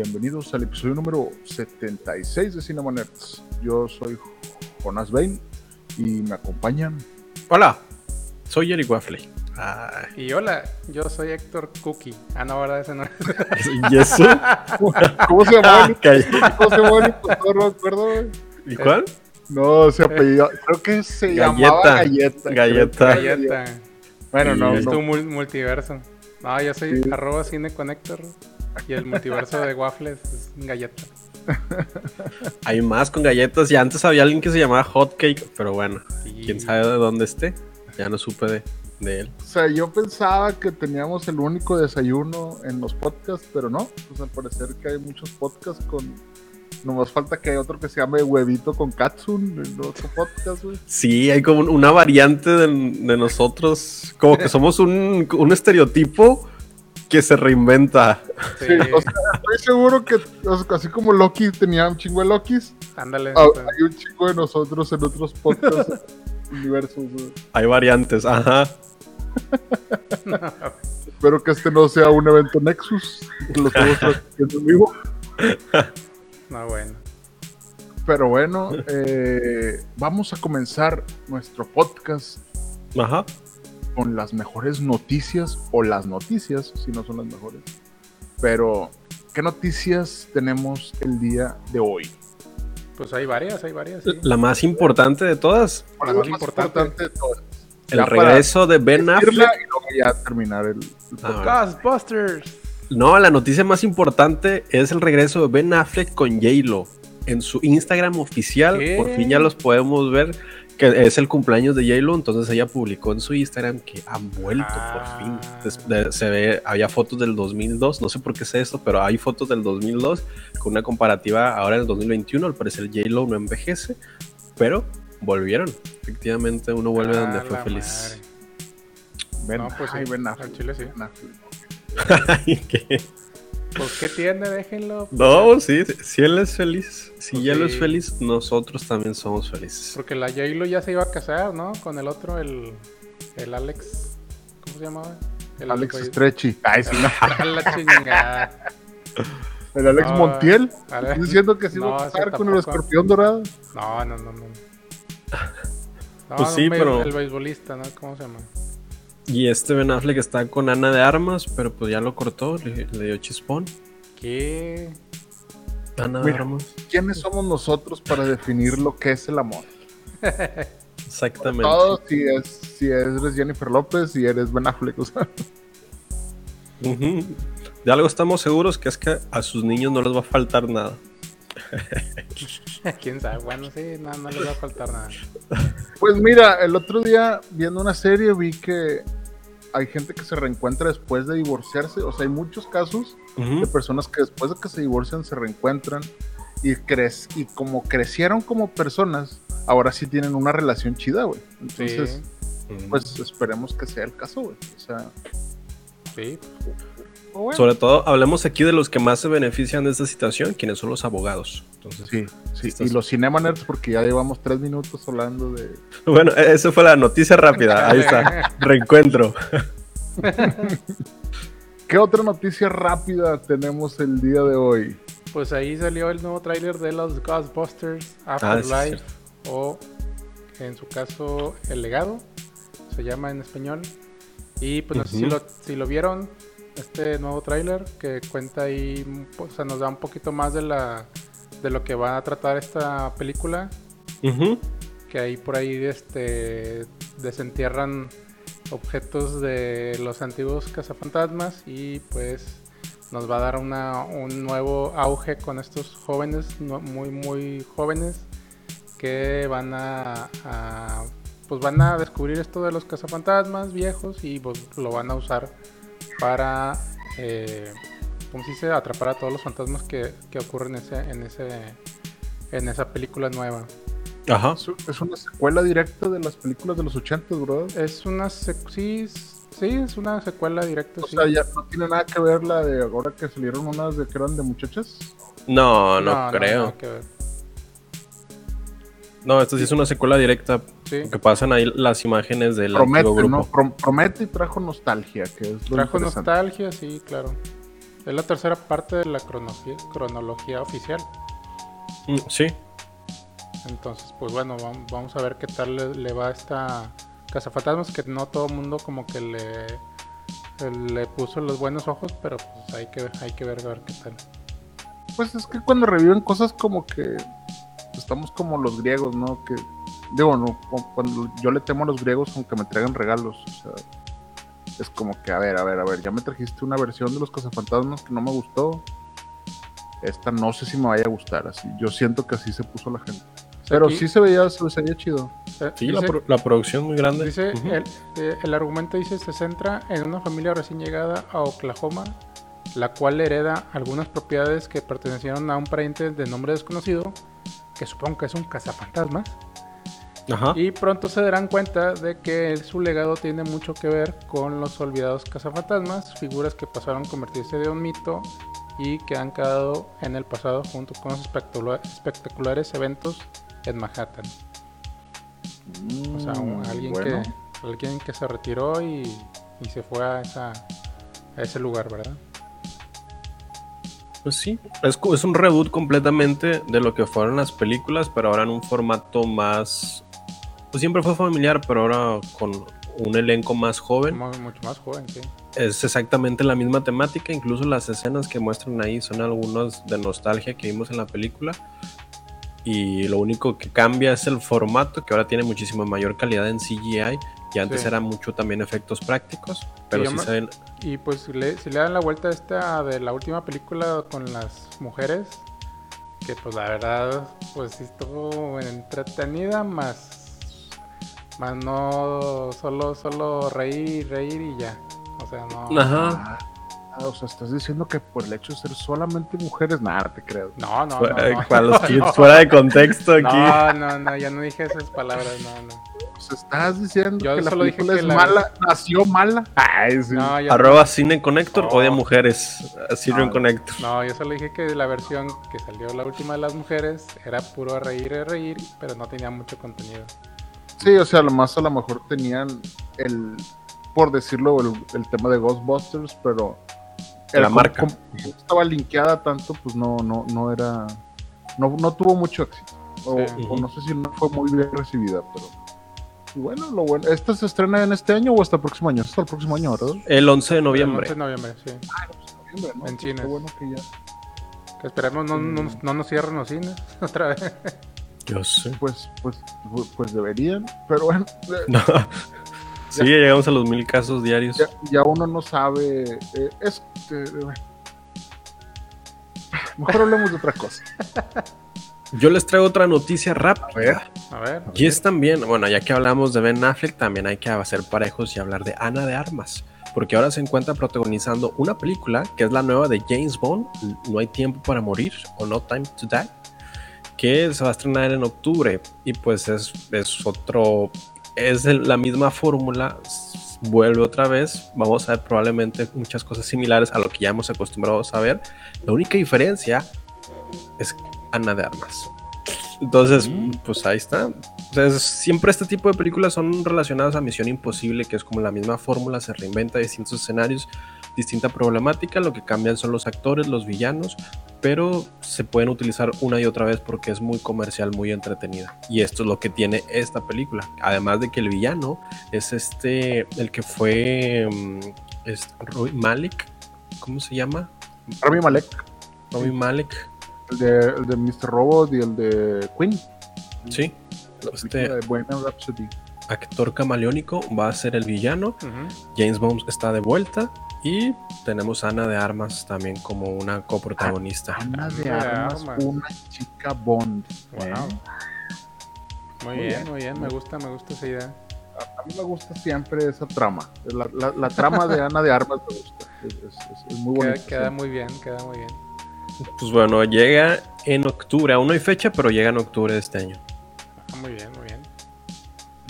Bienvenidos al episodio número 76 de Cinema Nerds. Yo soy Jonas Bain y me acompañan. Hola, soy Eric Waffley. Ah, Y hola, yo soy Héctor Cookie. Ah, no, ¿verdad? Ese no es. ¿Y eso? ¿Cómo se llama? el- Calla. ¿Cómo se llama? No me acuerdo, güey. ¿Y cuál? No, se apellidó. Creo que se llamaba Galleta. Galleta. Galleta. Bueno, no, Es no. tu mul- multiverso. No, yo soy Sí. arroba cine con Héctor. Y el multiverso de waffles es Galleta. Hay más con galletas. Y antes había alguien que se llamaba Hotcake, pero bueno, Sí. quién sabe de dónde esté. Ya no supe de, de él. O sea, yo pensaba que teníamos el único desayuno en los podcasts, pero no. Pues al parecer que hay muchos podcasts con. Nomás falta que hay otro que se llame Huevito con Katsun en otro podcast, güey. Sí, hay como una variante de, de nosotros. Como que somos un, un estereotipo que se reinventa. Sí, o sea, estoy seguro que o sea, así como Loki tenía un chingo de Lokis, ándale. ah, hay un chingo de nosotros en otros podcasts universos, güey. Hay variantes, ajá. Espero que este no sea un evento Nexus, que lo estamos transmitiendo en vivo. no, bueno. Pero bueno, eh, vamos a comenzar nuestro podcast Ajá. Con las mejores noticias o las noticias, si no son las mejores. Pero, ¿qué noticias tenemos el día de hoy? Pues hay varias, hay varias. Sí. La más importante de todas. ¿Cuál La más la más importante. importante de todas? El Ya regreso de Ben Affleck. y luego ya terminar el, el Ah, podcast. Ghostbusters. No, la noticia más importante es el regreso de Ben Affleck con J-Lo. En su Instagram oficial, ¿Qué? por fin ya los podemos ver, que es el cumpleaños de J-Lo. Entonces ella publicó en su Instagram que han vuelto por fin. Ah. De- se ve, había fotos del 2002, no sé por qué sé esto, pero hay fotos del 2002 con una comparativa ahora en el 2021. Al parecer J-Lo no envejece, pero volvieron. Efectivamente, uno vuelve Ah, donde fue feliz. Ben, No, pues ay, sí, Ben chile sí. Ben ¿qué? Pues, ¿qué tiene? Déjenlo. No, sí, si él es feliz, si Pues él sí. es feliz, nosotros también somos felices. Porque la J-Lo ya se iba a casar, ¿no? Con el otro, el, el Alex. ¿Cómo se llamaba? El Alex Stretchy. Ay, sí, no. A la chingada. El Alex No, Montiel. ¿Estás diciendo que se iba No, a casar con el escorpión dorado? No, no, no, no. No, Pues sí, pero- El beisbolista, ¿no? ¿Cómo se llama? Y este Ben Affleck está con Ana de Armas, pero pues ya lo cortó, le, le dio chispón. ¿Qué? Ana de. Armas. ¿Quiénes somos nosotros para definir lo que es el amor? Exactamente. Todo si es si eres Jennifer López y eres Ben Affleck, o sea. De algo estamos seguros que es que a sus niños no les va a faltar nada. ¿Quién sabe? Bueno, sí, no, no les va a faltar nada. Pues mira, el otro día viendo una serie vi que hay gente que se reencuentra después de divorciarse, o sea, hay muchos casos de personas que después de que se divorcian se reencuentran y cres y como crecieron como personas, ahora sí tienen una relación chida, güey. Entonces, Sí, pues esperemos que sea el caso, güey. O sea, sí. Bueno. Sobre todo, hablemos aquí de los que más se benefician de esta situación, quienes son los abogados. Entonces, Sí, sí. Estás- Y los Cinema Nerds, porque ya llevamos tres minutos hablando de. Bueno, esa fue la noticia rápida. Ahí está. Reencuentro. ¿Qué otra noticia rápida tenemos el día de hoy? Pues ahí salió el nuevo tráiler de los Ghostbusters Ah, Afterlife. es o en su caso El Legado. Se llama en español. Y pues no sé si Ujú. lo, si lo vieron. Este nuevo tráiler que cuenta ahí, o sea, nos da un poquito más de la de lo que va a tratar esta película. Que ahí por ahí este desentierran objetos de los antiguos cazafantasmas y pues nos va a dar una, un nuevo auge con estos jóvenes muy muy jóvenes que van a, a pues van a descubrir esto de los cazafantasmas viejos y pues lo van a usar para, eh, ¿cómo se dice? Atrapar a todos los fantasmas que, que ocurren en ese, en ese, en esa película nueva. Ajá. Es, una secuela directa de las películas de los 80, bro. Es una sí, sí, es una secuela directa, O sí. sea, ya no tiene nada que ver la de ahora que salieron unas de que eran de muchachas. No, no, creo. nada que ver. No, esta sí es una secuela directa. Sí. Que pasan ahí las imágenes del Promete, antiguo grupo. ¿no? Prom- promete y trajo nostalgia, que es lo Trajo nostalgia, sí, claro. Es la tercera parte de la cronología, cronología oficial. Mm, Sí. Entonces, pues bueno, vam- vamos a ver qué tal le, le va a esta Cazafantasmas, que no todo el mundo como que le, le puso los buenos ojos, pero pues hay que, hay que ver, a ver qué tal. Pues es que cuando reviven cosas como que estamos como los griegos, ¿no? Que digo, no, cu- cuando yo le temo a los griegos aunque me traigan regalos, o sea, es como que a ver, a ver, a ver, ya me trajiste una versión de los cazafantasmas que no me gustó. Esta no sé si me vaya a gustar, así. Yo siento que así se puso la gente. Pero Aquí, sí se veía, se veía chido. eh, Sí, la, dice- pro- la producción muy grande. Dice, el, eh, el argumento dice se centra en una familia recién llegada a Oklahoma, la cual hereda algunas propiedades que pertenecieron a un pariente de nombre desconocido, que supongo que es un cazafantasmas, Ajá. y pronto se darán cuenta de que su legado tiene mucho que ver con los olvidados cazafantasmas, figuras que pasaron a convertirse de un mito y que han quedado en el pasado junto con los espectacula- espectaculares eventos en Manhattan. O sea, un- Mm, alguien, bueno. que, alguien que se retiró y, y se fue a, esa, a ese lugar, ¿verdad? Pues sí, es, es un reboot completamente de lo que fueron las películas, pero ahora en un formato más... Pues siempre fue familiar, pero ahora con un elenco más joven. Mu- mucho más joven, sí. Es exactamente la misma temática, incluso las escenas que muestran ahí son algunas de nostalgia que vimos en la película. Y lo único que cambia es el formato, que ahora tiene muchísima mayor calidad en CGI, y antes Sí. era mucho también efectos prácticos, pero sí me- se ven... Y pues si le, si le dan la vuelta a esta de la última película con las mujeres, que pues la verdad, pues sí estuvo entretenida, más, más no solo, solo reír, reír y ya. O sea, no. Ajá. Ah, o sea, estás diciendo que por el hecho de ser solamente mujeres, nada, te creo. No, no, no. Fuera- no. Para los kids fuera de contexto aquí. No, no, no, ya no dije esas palabras, no, no. O sea, estás diciendo Yo que la solo dije película que es la- mala, nació mala. Ay, sí. No, Arroba Cine Connector, No. odia mujeres. Sirven No. Connector. No, yo solo dije que la versión que salió la última de las mujeres era puro reír y reír, pero no tenía mucho contenido. Sí, o sea, a lo más a lo mejor tenían el, por decirlo, el, el tema de Ghostbusters, pero La como- marca. como estaba linkeada tanto, pues no, no, no era, no, no tuvo mucho éxito. O, Sí. o no sé si no fue muy bien recibida, pero y bueno, lo bueno. ¿Esta se estrena en este año o hasta el próximo año? Hasta el próximo año, ¿verdad? El 11 de El noviembre. 11 de noviembre, sí. Noviembre, ¿no? En Pues cines. Qué bueno que ya. Que esperemos no, no, no nos cierren los cines otra vez. Yo sé. Pues, pues, pues, pues deberían, pero bueno, eh, No. Sí, ya llegamos a los mil casos diarios. ya, ya uno no sabe. eh, es, eh, bueno. Mejor hablemos de otra cosa. Yo les traigo otra noticia rápida. A ver. Y es también, bueno, ya que hablamos de Ben Affleck, también hay que hacer parejos y hablar de Ana de Armas. Porque ahora se encuentra protagonizando una película que es la nueva de James Bond, No hay tiempo para morir o No Time to Die, que se va a estrenar en octubre. Y pues es, es otro, es el- la misma fórmula, vuelve otra vez. Vamos a ver probablemente muchas cosas similares a lo que ya hemos acostumbrado a ver. La única diferencia es Ana de Armas. Entonces, pues ahí está. Entonces, siempre este tipo de películas son relacionadas a Misión Imposible, que es como la misma fórmula, se reinventa distintos escenarios, distinta problemática, lo que cambian son los actores, los villanos, pero se pueden utilizar una y otra vez porque es muy comercial, muy entretenida. Y esto es lo que tiene esta película. Además de que el villano es este, el que fue mm, es Roy Malik, ¿cómo se llama? Rami Malek, Roy Malik, el de, el de Mr. Robot y el de Queen. sí. Este- película de Bohemian Rhapsody. Actor camaleónico va a ser el villano. James Bond está de vuelta y tenemos a Ana de Armas también como una coprotagonista. Ana de de Armas, Armas. una chica Bond. Wow. ¿eh? Muy, bien, muy bien, me gusta, me gusta esa idea. A, mí me gusta siempre esa trama. La, la- la trama de Ana de Armas me gusta. Es, es- es muy Queda, bonita. queda muy bien, queda muy bien. Pues bueno, llega en octubre. Aún no hay fecha, pero llega en octubre de este año. Ah, muy bien, muy bien.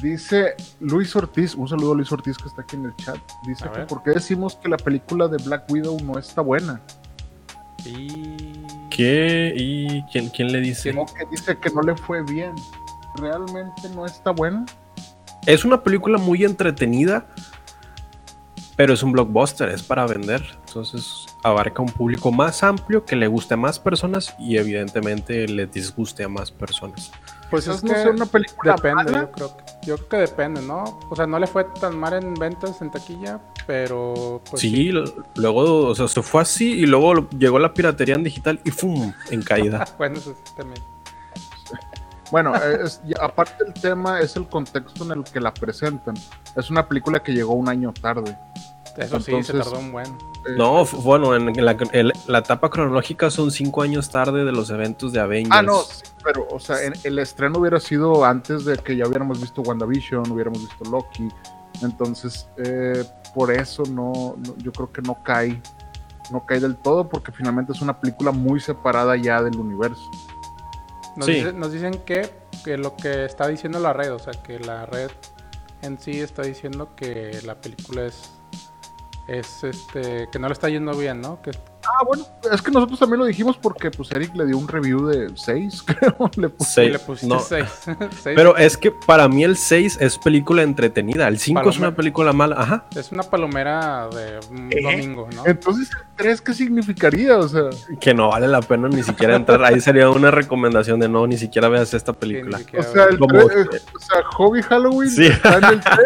Dice Luis Ortiz, un saludo a Luis Ortiz que está aquí en el chat. Dice A que ver. por qué decimos que la película de Black Widow no está buena. Y... ¿Qué? ¿Y quién, quién le dice? O que dice que no le fue bien. ¿Realmente no está buena? Es una película muy entretenida, pero es un blockbuster, es para vender. Entonces abarca un público más amplio que le guste a más personas y evidentemente le disguste a más personas. Pues Quizás es no que sea una película depende, mala. yo creo, que, yo creo que depende, ¿no? O sea, no le fue tan mal en ventas en taquilla, pero pues sí, luego, o sea, se fue así y luego llegó la piratería en digital y ¡fum! en caída. Bueno, eso sí también. Bueno, eh, es- aparte el tema es el contexto en el que la presentan. Es una película que llegó un año tarde. Eso sí, se tardó un buen. No, bueno, en la, el- la etapa cronológica son cinco años tarde de los eventos de Avengers. Ah, no, sí, pero, o sea, en- el estreno hubiera sido antes de que ya hubiéramos visto WandaVision, hubiéramos visto Loki. Entonces, eh, por eso no, no- yo creo que no cae, no cae del todo, porque finalmente es una película muy separada ya del universo. Nos, Sí. dice- nos dicen que, que lo que está diciendo la red, o sea, que la red en sí está diciendo que la película es es este que no le está yendo bien, ¿no? Que Ah, bueno, es que nosotros también lo dijimos porque pues Eric le dio un review de 6, creo. Le puso- Seis, le pusiste no. 6. Pero es que para mí el 6 es película entretenida, el 5 es una película mala, ajá. es una palomera de un ¿Eh? domingo, ¿no? Entonces, el 3, ¿qué significaría? O sea, Que no vale la pena ni siquiera entrar. Ahí sería una recomendación de no, ni siquiera veas esta Sí, película. o sea, el tres- eh, o sea, Hobby Halloween Sí. está en el 3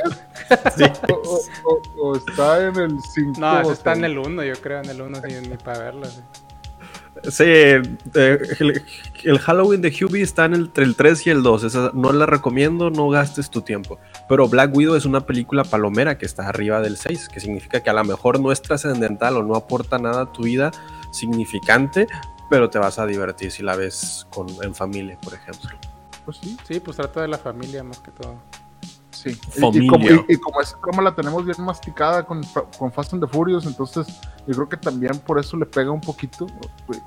Sí. o, o- o- o está en el 5. No, está en el 1, yo creo, en el 1, ni para verla. sí. Sí, eh, el, el Halloween de Hubie está entre el 3 y el 2. Esa no la recomiendo, no gastes tu tiempo. Pero Black Widow es una película palomera que está arriba del 6, que significa que a lo mejor no es trascendental o no aporta nada a tu vida significante, pero te vas a divertir si la ves con, en familia, por ejemplo. Pues sí, Sí, pues trata de la familia más que todo. Sí. Y- Familia. Y, como, y- y como esa trama la tenemos bien masticada con, con Fast and the Furious, entonces yo creo que también por eso le pega un poquito.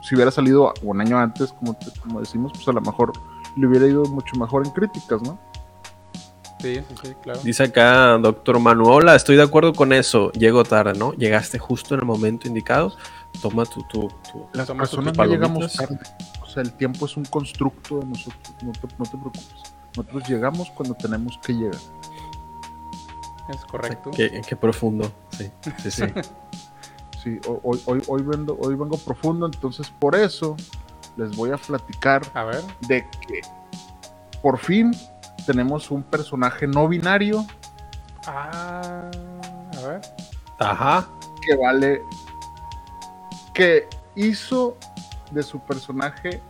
Si hubiera salido un año antes, como, te- como decimos, pues a lo mejor le hubiera ido mucho mejor en críticas, ¿no? Sí, sí, sí, claro. Dice acá, doctor Manuola, estoy de acuerdo con eso. Llego tarde, ¿no? Llegaste justo en el momento indicado. Toma tu, tu, tu- Las Toma tus personas no llegamos tarde. O sea, el tiempo es un constructo de nosotros. No te, no te preocupes. Nosotros llegamos cuando tenemos que llegar. Es correcto. Qué, qué profundo. Sí, sí, sí. Sí, ho- hoy, hoy, hoy, vengo, hoy vengo profundo, entonces por eso les voy a platicar A ver, de que por fin tenemos un personaje no binario ah, a ver. Ajá. que vale, que hizo de su personaje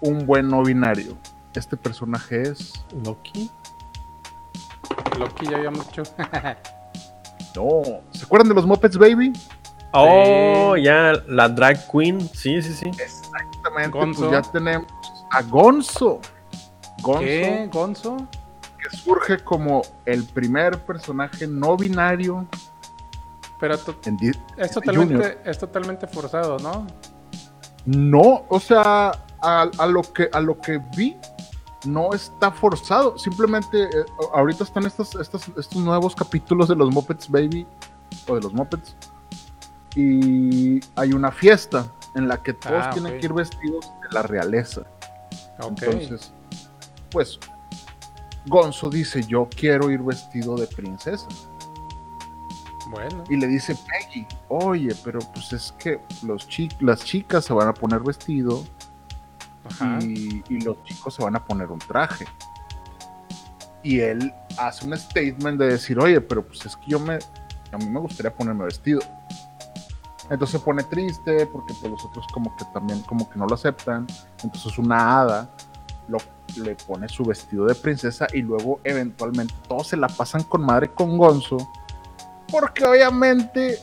un buen no binario. Este personaje es... Loki. Loki ya habíamos hecho. No, ¿se acuerdan de los Muppets Baby? Oh, ya, la drag queen. Sí, sí, sí. Exactamente, Gonzo. pues ya tenemos a Gonzo. Gonzo, ¿Qué? ¿Gonzo? que surge como el primer personaje no binario Pero to- en es Junior. totalmente, es totalmente forzado, ¿no? No, o sea, a, a lo que a lo que vi no está forzado. Simplemente eh, ahorita están estos, estos, estos nuevos capítulos de los Muppets Baby o de los Muppets y hay una fiesta en la que todos Ah, tienen que ir vestidos de la realeza. Entonces, pues Gonzo dice, yo quiero ir vestido de princesa. bueno. Y le dice Peggy, oye, pero pues es que los chi- las chicas se van a poner vestido. Y, los chicos se van a poner un traje. Y él hace un statement de decir, oye, pero pues es que yo me, a mí me gustaría ponerme vestido. Entonces se pone triste porque pues los otros como que también como que no lo aceptan. Entonces una hada lo, le pone su vestido de princesa y luego eventualmente todos se la pasan con madre con Gonzo. Porque obviamente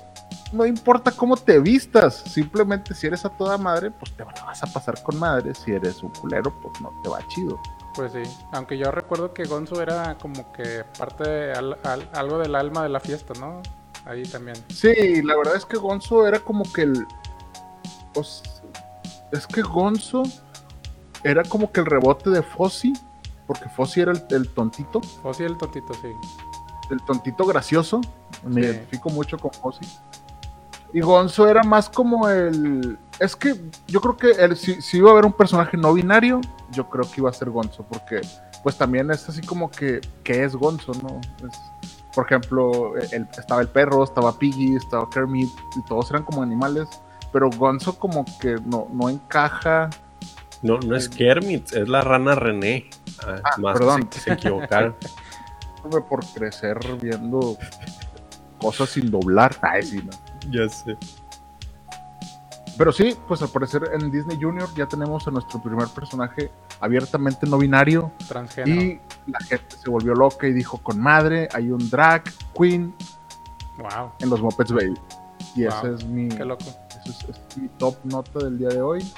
no importa cómo te vistas, simplemente si eres a toda madre, pues te la vas a pasar con madre. Si eres un culero, pues no te va chido. Pues sí, aunque yo recuerdo que Gonzo era como que parte de al- al- algo del alma de la fiesta, ¿no? Ahí también. Sí, la verdad es que Gonzo era como que el. pues, es que Gonzo era como que el rebote de Fossi, porque Fossi era el, el tontito, sí, el tontito, sí. el tontito gracioso. Me Sí. identifico mucho con Fossi. Y Gonzo era más como el. Es que yo creo que el, si, si iba a haber un personaje no binario, yo creo que iba a ser Gonzo, porque pues también es así como que, ¿qué es Gonzo, no? Es- por ejemplo, el- estaba el perro, estaba Piggy, estaba Kermit, y todos eran como animales, pero Gonzo como que no, no encaja. No, no es Kermit, es la rana René. Ah, Ah, más perdón. que se, se equivocaron. por crecer viendo cosas sin doblar. Ay, sí, no. Ya sé. Pero sí, pues al parecer en Disney Junior ya tenemos a nuestro primer personaje abiertamente no binario. Transgénero. Y la gente se volvió loca y dijo, con madre, hay un drag queen Wow, en los Muppets Baby. Y Wow, ese es mi, qué loco. ese es, ese es mi top nota del día de hoy.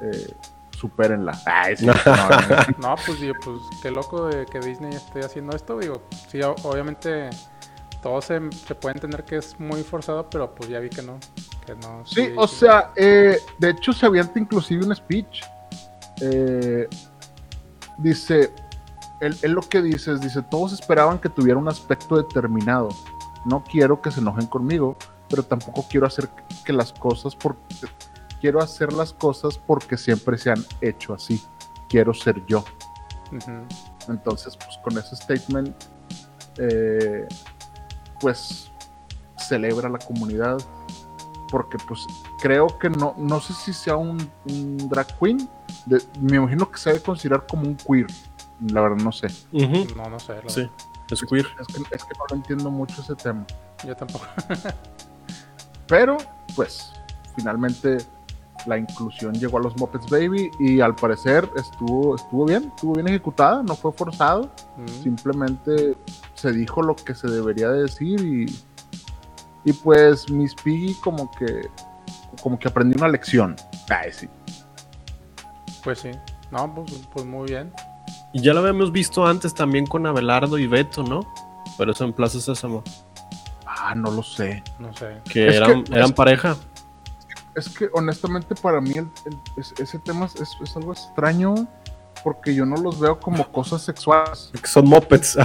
Eh, supérenla. Ay, sí, no, no, No, pues digo, pues qué loco de que Disney esté haciendo esto. Digo, sí, obviamente todos se, se puede entender que es muy forzado, pero pues ya vi que no. Que no Sí, o sea, eh, de hecho se avienta inclusive un speech. Eh, dice, él, él lo que dice es, dice, todos esperaban que tuviera un aspecto determinado. No quiero que se enojen conmigo, pero tampoco quiero hacer que las cosas por quiero hacer las cosas porque siempre se han hecho así. Quiero ser yo. Entonces, pues con ese statement, eh, pues celebra la comunidad. Porque pues creo que no, no sé si sea un, un drag queen. de- me imagino que se debe considerar como un queer. La verdad no sé. No, no sé. la Sí, es queer. Es que, es que no lo entiendo mucho ese tema. Yo tampoco. Pero, pues, finalmente la inclusión llegó a los Muppets Baby y al parecer estuvo, estuvo bien, estuvo bien ejecutada, no fue forzado. Mm. simplemente se dijo lo que se debería de decir y, y pues Miss Piggy como que como que aprendió una lección. Ay, sí. Pues sí. No, pues, pues muy bien. Y ya lo habíamos visto antes también con Abelardo y Beto, ¿no? Pero eso en Plaza Sésamo. Ah, no lo sé. No sé. Que Es eran, que- eran es- pareja. Es que honestamente para mí el- el- es- ese tema es, es algo extraño porque yo no los veo como cosas sexuales. Que son mopeds.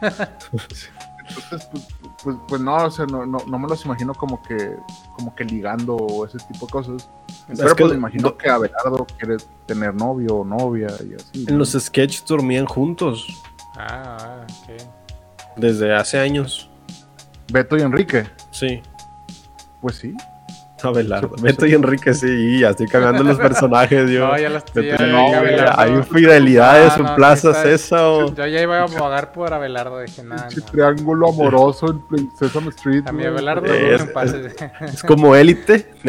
Entonces, pues, pues, pues no, o sea, no, no, no me los imagino como que, como que ligando o ese tipo de cosas. Es Pero que pues me imagino que Abelardo quiere tener novio o novia y así. en ¿no? los sketches dormían juntos. Ah, ah, ok. Desde hace años. Beto y Enrique, Sí. pues sí. Abelardo. Sí, Beto sí. y Enrique, sí, ya estoy cambiando los personajes, yo. No, ya las no, Abelardo- hay infidelidades Ah, en no, Plaza sí está- Sésamo. Yo ya iba a abogar por Abelardo. Dije, nada, Pinche no. triángulo amoroso en Sesame Street. A mi. Abelardo no es- en paz. Es como élite.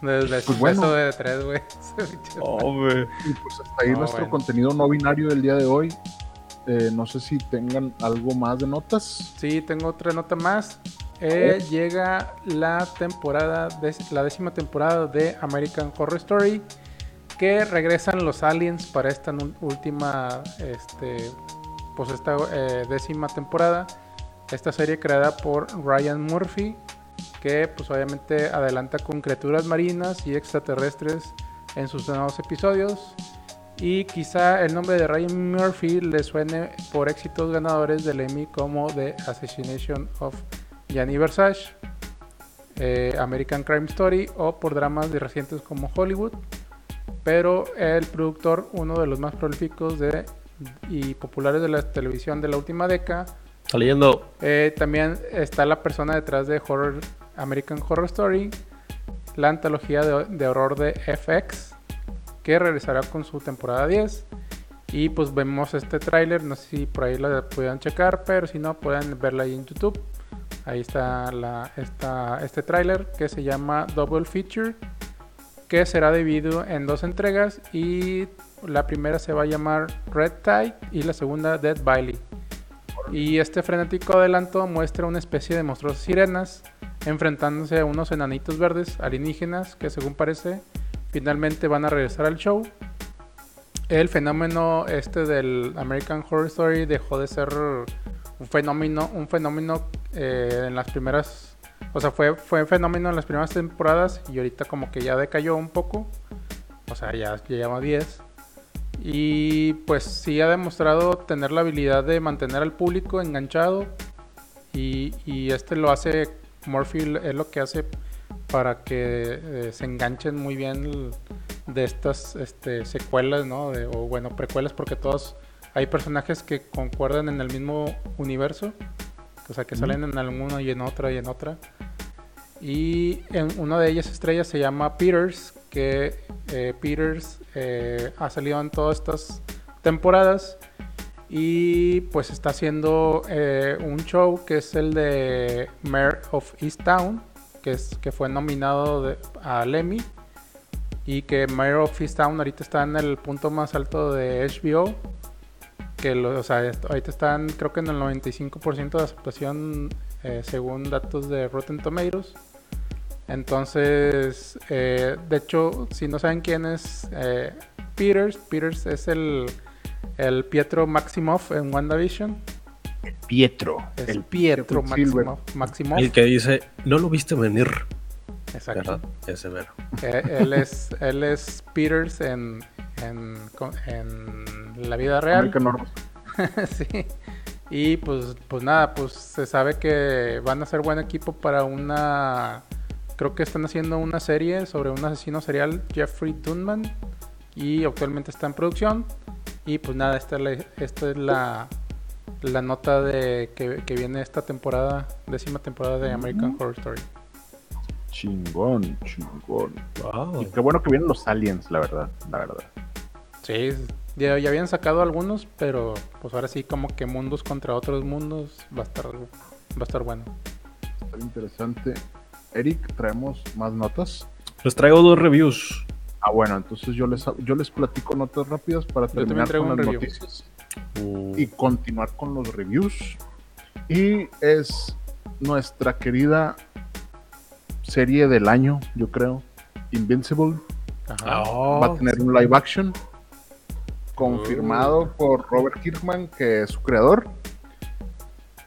Desde su Pues bueno. de tres, güey. Hombre. Y pues hasta ahí No, nuestro bueno. contenido no binario del día de hoy. Eh, no sé si tengan algo más de notas. Sí, tengo otra nota más. Eh, llega la temporada, la décima temporada de American Horror Story, que regresan los aliens para esta última, este, pues esta eh, décima temporada. Esta serie creada por Ryan Murphy, que pues obviamente adelanta con criaturas marinas y extraterrestres en sus nuevos episodios. Y quizá el nombre de Ryan Murphy le suene por éxitos ganadores del Emmy como The Assassination of Gianni Versace, eh, American Crime Story o por dramas de recientes como Hollywood. Pero el productor, uno de los más prolíficos de, y populares de la televisión de la última década, Está leyendo. eh, también está la persona detrás de Horror, American Horror Story, la antología de, de horror de FX, que regresará con su temporada 10. Y pues vemos este tráiler, no sé si por ahí la puedan checar, pero si no pueden verla ahí en YouTube. Ahí está este tráiler que se llama Double Feature, que será dividido en dos entregas y la primera se va a llamar Red Tide y la segunda Dead Bailey. Y este frenético adelanto muestra una especie de monstruosas sirenas enfrentándose a unos enanitos verdes alienígenas que según parece finalmente van a regresar al show el fenómeno este del American Horror Story dejó de ser un fenómeno, un fenómeno eh, en las primeras, o sea, fue, fue fenómeno en las primeras temporadas y ahorita como que ya decayó un poco, o sea, ya, ya lleva 10. Y pues sí ha demostrado tener la habilidad de mantener al público enganchado y, y este lo hace, Murphy es lo que hace para que eh, se enganchen muy bien de estas este, secuelas, ¿no? De- o bueno, precuelas, porque todos hay personajes que concuerdan en el mismo universo, o sea, que salen en alguna y en otra y en otra. Y en una de ellas estrellas se llama Peters, que eh, Peters eh, ha salido en todas estas temporadas y pues está haciendo eh, un show que es el de Mayor of Easttown, que, es, que fue nominado de- al Emmy y que Mayor of Easttown ahorita está en el punto más alto de HBO. Que lo- o sea, ahorita están creo que en el 95% de aceptación eh, según datos de Rotten Tomatoes. Entonces, eh, de hecho, si no saben quién es eh, Peters, Peters es el, el Pietro Maximoff en WandaVision. Pietro. Es el Pietro Quicksilver. Maximoff. Maximoff, El que dice, no lo viste venir, exacto. ¿verdad? Ese mero. Eh, él, es, él es Peters en, en, la vida real. American Horror. sí. Y pues, pues nada, pues se sabe que van a ser buen equipo para una. Creo que están haciendo una serie sobre un asesino serial, Jeffrey Dunman. Y actualmente está en producción. Y pues nada, esta es la, esta es la, la nota de que, que viene esta temporada, décima temporada de American Horror Story. Chingón, chingón. Wow. Y qué bueno que vienen los aliens, la verdad, la verdad. Sí, ya, ya habían sacado algunos, pero pues ahora sí como que mundos contra otros mundos va a estar, va a estar bueno. Está interesante. Eric, traemos más notas. Les traigo dos reviews. Ah, bueno, entonces yo les, yo les platico notas rápidas para terminar con las review. noticias Mm, y continuar con los reviews. Y es nuestra querida serie del año, yo creo, Invincible. Ajá. oh, Va a tener un live action confirmado por Robert Kirkman, que es su creador.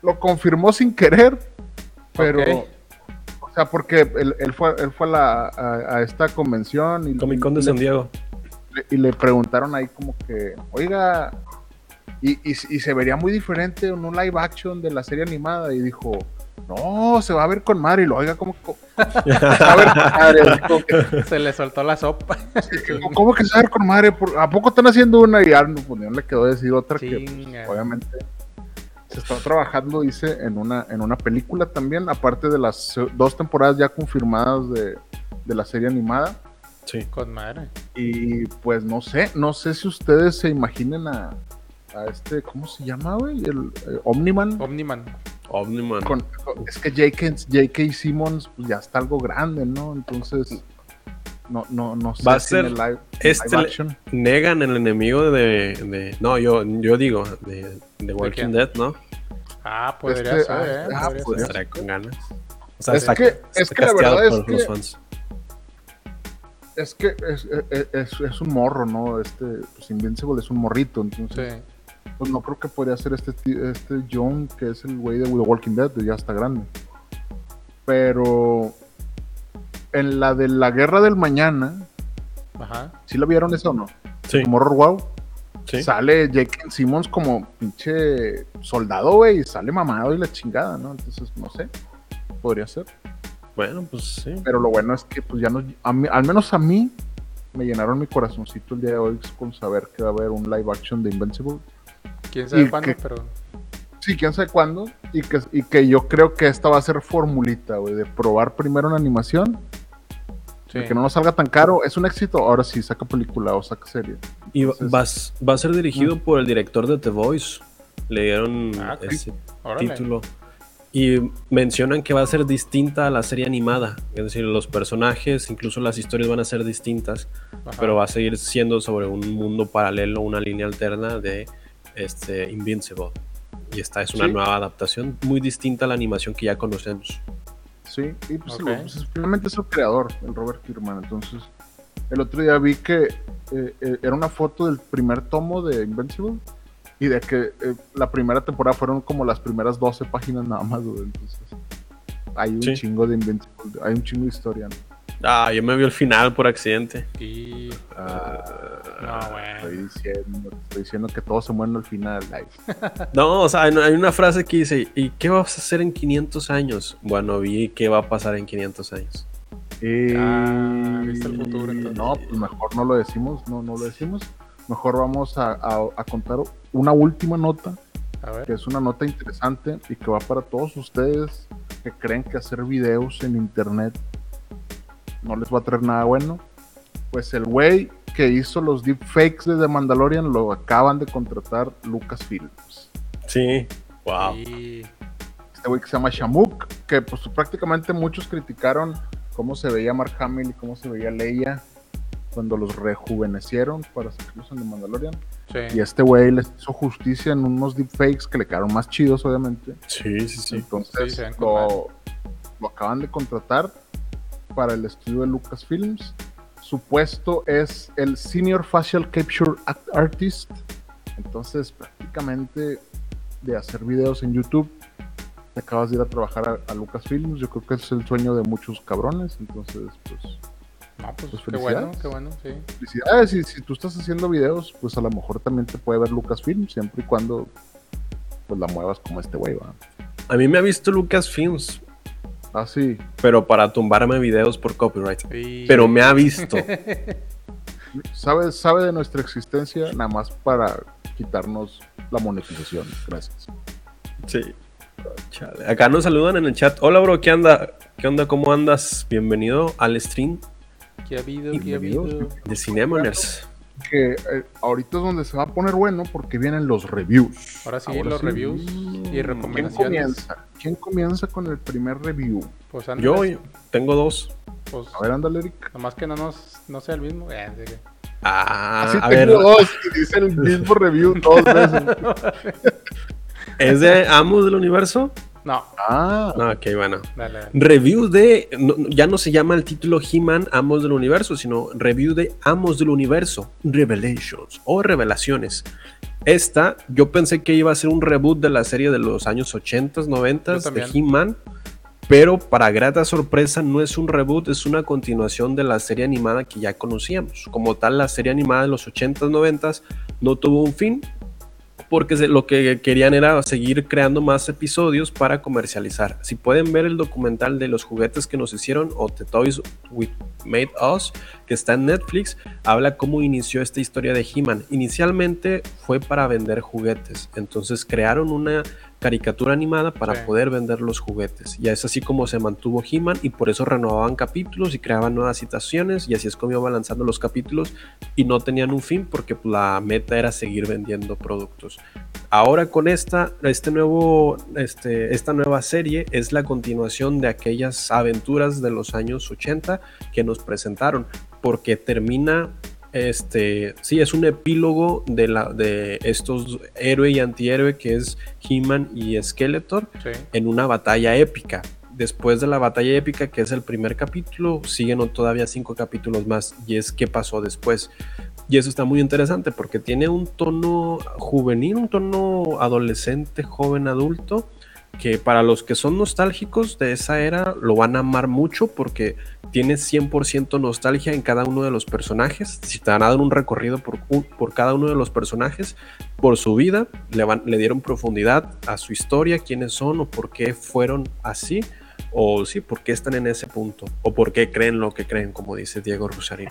Lo confirmó sin querer, pero. O sea, porque él, él fue, él fue a, la- a- a esta convención y, Comic Con de San le, Diego. y le preguntaron ahí como que, oiga, y, y- y se vería muy diferente en un live action de la serie animada. Y dijo, no, se va a ver con madre. Y lo oiga, como, co- se va a ver con madre. Que- Se le soltó la sopa. ¿Cómo- ¿Cómo que saber con madre? ¿Por- ¿A poco están haciendo una? Y ya no, pues, no le quedó decir otra que, pues, obviamente, se está trabajando, dice, en una, en una película también, aparte de las dos temporadas ya confirmadas de, de la serie animada. Sí. Con madre. Y pues no sé, no sé si ustedes se imaginen a, a este, ¿cómo se llama, güey? El eh, Omniman. Omniman. Omniman. Con- es que J.K. J.K. Simmons pues, ya está algo grande, ¿no? Entonces, no, no, no sé Va a si en ser el live, este live le- action. Negan el enemigo de, de- No, yo, yo digo, de, de Walking? Dead, ¿no? Ah, podría Este, ser, eh. ah, podría ser. Con ganas. O sea, Es está, que- está es que la verdad es por que- los fans. Es que es, es, es- es un morro, ¿no? Este, pues Invincible es un morrito, entonces, Sí. Pues no creo que podría ser este, este John, que es el güey de The Walking Dead, ya está grande. Pero en la de la guerra del mañana, Ajá. ¿sí la vieron eso o no? Sí, Como horror wow. sí. Sale Jake Simmons como pinche soldado, güey, y sale mamado y la chingada, ¿no? Entonces, no sé, podría ser. Bueno, pues sí. Pero lo bueno es que, pues ya nos, a mí- al menos a mí, me llenaron mi corazoncito el día de hoy con saber que va a haber un live action de Invincible. Quién sabe Y cuándo, que- pero. Sí, quién sabe cuándo. Y que, y que yo creo que esta va a ser formulita, güey, de probar primero una animación, Sí. que no nos salga tan caro. Es un éxito, ahora sí, saca película o saca serie. Y va, Entonces- va a ser dirigido por el director de The Voice. Le dieron Ah, ese Órale. título. Y mencionan que va a ser distinta a la serie animada. Es decir, los personajes, incluso las historias van a ser distintas. Ajá. Pero va a seguir siendo sobre un mundo paralelo, una línea alterna de este Invincible. Y esta es una Sí. nueva adaptación muy distinta a la animación que ya conocemos. Sí, y pues, lo- pues, finalmente es el creador, el Robert Kirkman. Entonces, el otro día vi que eh, eh, era una foto del primer tomo de Invincible y de que eh, la primera temporada fueron como las primeras 12 páginas nada más, güey. Entonces, hay un Sí. chingo de Invincible, hay un chingo de historia. ¿no? Ah, yo me vi el final por accidente. Y. Ah, No, bueno. Estoy diciendo, estoy diciendo que todos se mueren al final. No, o sea, hay una frase que dice, ¿y qué vas a hacer en 500 años? Bueno, vi qué va a pasar en 500 años. Ah, viste el futuro, entonces. No, pues mejor no lo decimos, no, no lo decimos. Mejor vamos a, a- a contar una última nota, A ver. que es una nota interesante y que va para todos ustedes que creen que hacer videos en internet no les va a traer nada bueno. Pues el güey que hizo los deepfakes de The Mandalorian lo acaban de contratar Lucasfilms. Sí, wow. Y. este güey que se llama Shamuk, que pues prácticamente muchos criticaron cómo se veía Mark Hamill y cómo se veía Leia cuando los rejuvenecieron para sacarlos en The Mandalorian. Y Sí. este güey les hizo justicia en unos deepfakes que le quedaron más chidos, obviamente. Sí, sí, sí. Entonces Sí, lo, lo acaban de contratar para el estudio de Lucasfilms. Su puesto es el Senior Facial Capture Artist. Entonces, prácticamente de hacer videos en YouTube, te acabas de ir a trabajar a, a Lucasfilms. Yo creo que es el sueño de muchos cabrones. Entonces, pues, No, pues, Pues qué bueno, qué bueno, sí. felicidades. Y si tú estás haciendo videos, pues a lo mejor también te puede ver Lucasfilms, siempre y cuando pues la muevas como este güey, va. A mí me ha visto Lucasfilms, Ah, sí. pero para tumbarme videos por copyright. Pero me ha visto. sabe, sabe de nuestra existencia nada más para quitarnos la monetización. Gracias. Sí. Chale. Acá nos saludan en el chat. Hola, bro, ¿qué anda? ¿Qué onda? ¿Cómo andas? Bienvenido al stream ¿Qué ha habido? ¿Qué ha habido? de Cinemoners. Que eh, ahorita es donde se va a poner bueno porque vienen los reviews. Ahora sí, Ahora los sí. reviews y ¿Quién recomendaciones. comienza? ¿Quién comienza con el primer review? Pues Yo tengo dos. Pues, A ver, ándale, Eric. nomás que no nos no sea el mismo. Eh, sí que- Ah, Así a tengo ver, dos y dice el mismo review dos veces. ¿es de Amos del Universo? No, Ah, ok, bueno. dale. dale. Review de. no- ya no se llama el título He-Man Amos del Universo, sino Review de Amos del Universo, Revelations o Revelaciones. Esta, yo pensé que iba a ser un reboot de la serie de los años 80s, 90s Yo de también. He-Man, pero para grata sorpresa no es un reboot, es una continuación de la serie animada que ya conocíamos. Como tal, la serie animada de los 80s, 90s no tuvo un fin, porque lo que querían era seguir creando más episodios para comercializar. Si pueden ver el documental de los juguetes que nos hicieron o The Toys We Made Us, que está en Netflix, habla cómo inició esta historia de He-Man. Inicialmente fue para vender juguetes, entonces crearon una caricatura animada para Sí. poder vender los juguetes. Y es así como se mantuvo He-Man y por eso renovaban capítulos y creaban nuevas situaciones y así es como iban lanzando los capítulos y no tenían un fin porque pues, la meta era seguir vendiendo productos. Ahora con esta, este nuevo, este, esta nueva serie es la continuación de aquellas aventuras de los años 80 que nos presentaron porque termina este, sí, es un epílogo de, la, de estos héroe y antihéroe que es He-Man y Skeletor Sí. en una batalla épica. Después de la batalla épica, que es el primer capítulo, siguen todavía cinco capítulos más y es qué pasó después. Y eso está muy interesante porque tiene un tono juvenil, un tono adolescente, joven, adulto, que para los que son nostálgicos de esa era lo van a amar mucho porque tiene 100% nostalgia en cada uno de los personajes. Si te van a dar un recorrido por, un- por cada uno de los personajes, por su vida, le, van- le dieron profundidad a su historia, quiénes son o por qué fueron así, o sí, por qué están en ese punto, o por qué creen lo que creen, como dice Diego Rosarín.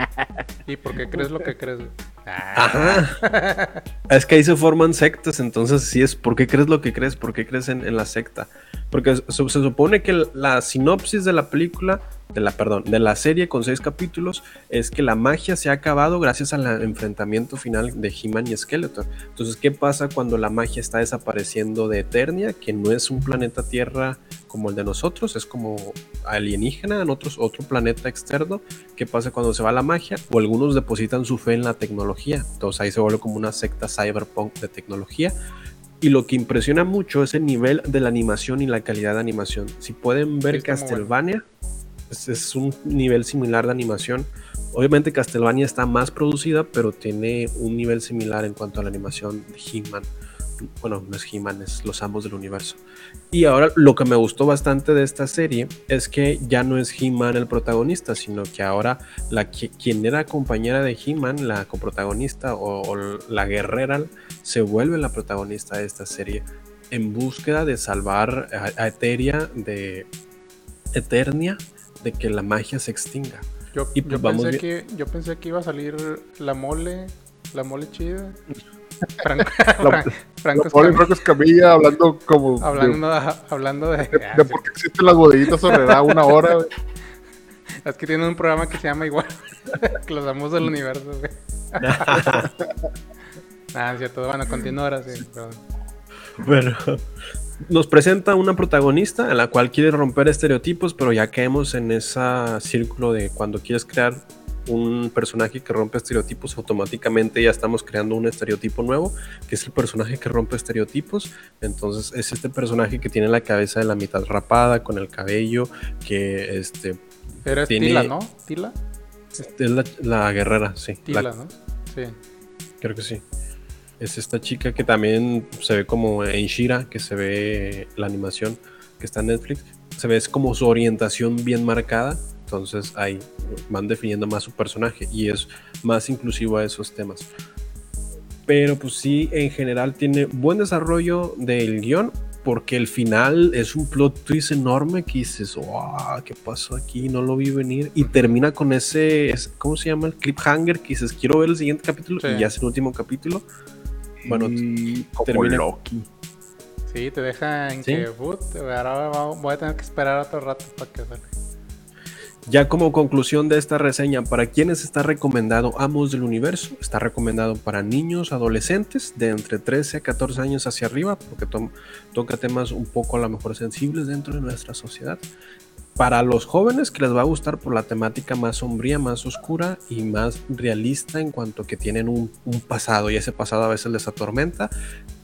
¿Y por qué crees lo que crees? Ajá. Es que ahí se forman sectas, entonces sí es, ¿por qué crees lo que crees? ¿Por qué crees en, la secta? Porque se supone que la sinopsis de la película, de la, perdón, de la serie con seis capítulos, es que la magia se ha acabado gracias al enfrentamiento final de He-Man y Skeletor. Entonces, ¿qué pasa cuando la magia está desapareciendo de Eternia, que no es un planeta Tierra como el de nosotros, es como alienígena en otros, otro planeta externo? ¿Qué pasa cuando se va la magia? O algunos depositan su fe en la tecnología. Entonces ahí se vuelve como una secta cyberpunk de tecnología. Y lo que impresiona mucho es el nivel de la animación y la calidad de animación. Si pueden ver Sí, Castlevania, es, un nivel similar de animación. Obviamente Castlevania está más producida, pero tiene un nivel similar en cuanto a la animación de He-Man. Bueno, no es He-Man, es los ambos del universo. Y ahora lo que me gustó bastante de esta serie es que ya no es He-Man el protagonista, sino que ahora la, qui- quien era compañera de He-Man, la coprotagonista o, o la guerrera, se vuelve la protagonista de esta serie en búsqueda de salvar a Eteria de Eternia de que la magia se extinga. Yo, Y pues yo vamos pensé que, yo pensé que iba a salir la mole, la mole chida. Franco, Fran- Franco La Franco Escamilla hablando como de- hablando, hablando de, de, de por qué existen las bodeguitas Horrera una hora. güey. Es que tiene un programa que se llama igual. que los amos del universo, güey. Ah, es cierto. Bueno, continúa ahora, sí. perdón. Bueno, nos presenta una protagonista en la cual quiere romper estereotipos, pero ya caemos en ese círculo de cuando quieres crear un personaje que rompe estereotipos, automáticamente ya estamos creando un estereotipo nuevo, que es el personaje que rompe estereotipos. Entonces es este personaje que tiene la cabeza de la mitad rapada, con el cabello, que este, Tiene- Tila, ¿no? Tila. este es la, la guerrera, sí. Tila, la- ¿no? Sí. Creo que sí. Es esta chica que también se ve como en Shira, que se ve la animación que está en Netflix. Se ve es como su orientación bien marcada. Entonces ahí van definiendo más su personaje y es más inclusivo a esos temas. Pero pues sí, en general tiene buen desarrollo del guion porque el final es un plot twist enorme que dices, wow, ¿qué pasó aquí? No lo vi venir. Y termina con ese, es- ¿cómo se llama? El cliffhanger que dices, quiero ver el siguiente capítulo Sí. y ya es el último capítulo. Bueno, Y como termina- Loki. Sí, te deja en Sí. que, put, ahora voy a tener que esperar otro rato para que salga. Ya como conclusión de esta reseña, ¿para quiénes está recomendado Amos del Universo? Está recomendado para niños, adolescentes de entre 13 a 14 años hacia arriba, porque to- toca temas un poco a lo mejor sensibles dentro de nuestra sociedad. Para los jóvenes que les va a gustar por la temática más sombría, más oscura y más realista en cuanto que tienen un, pasado y ese pasado a veces les atormenta.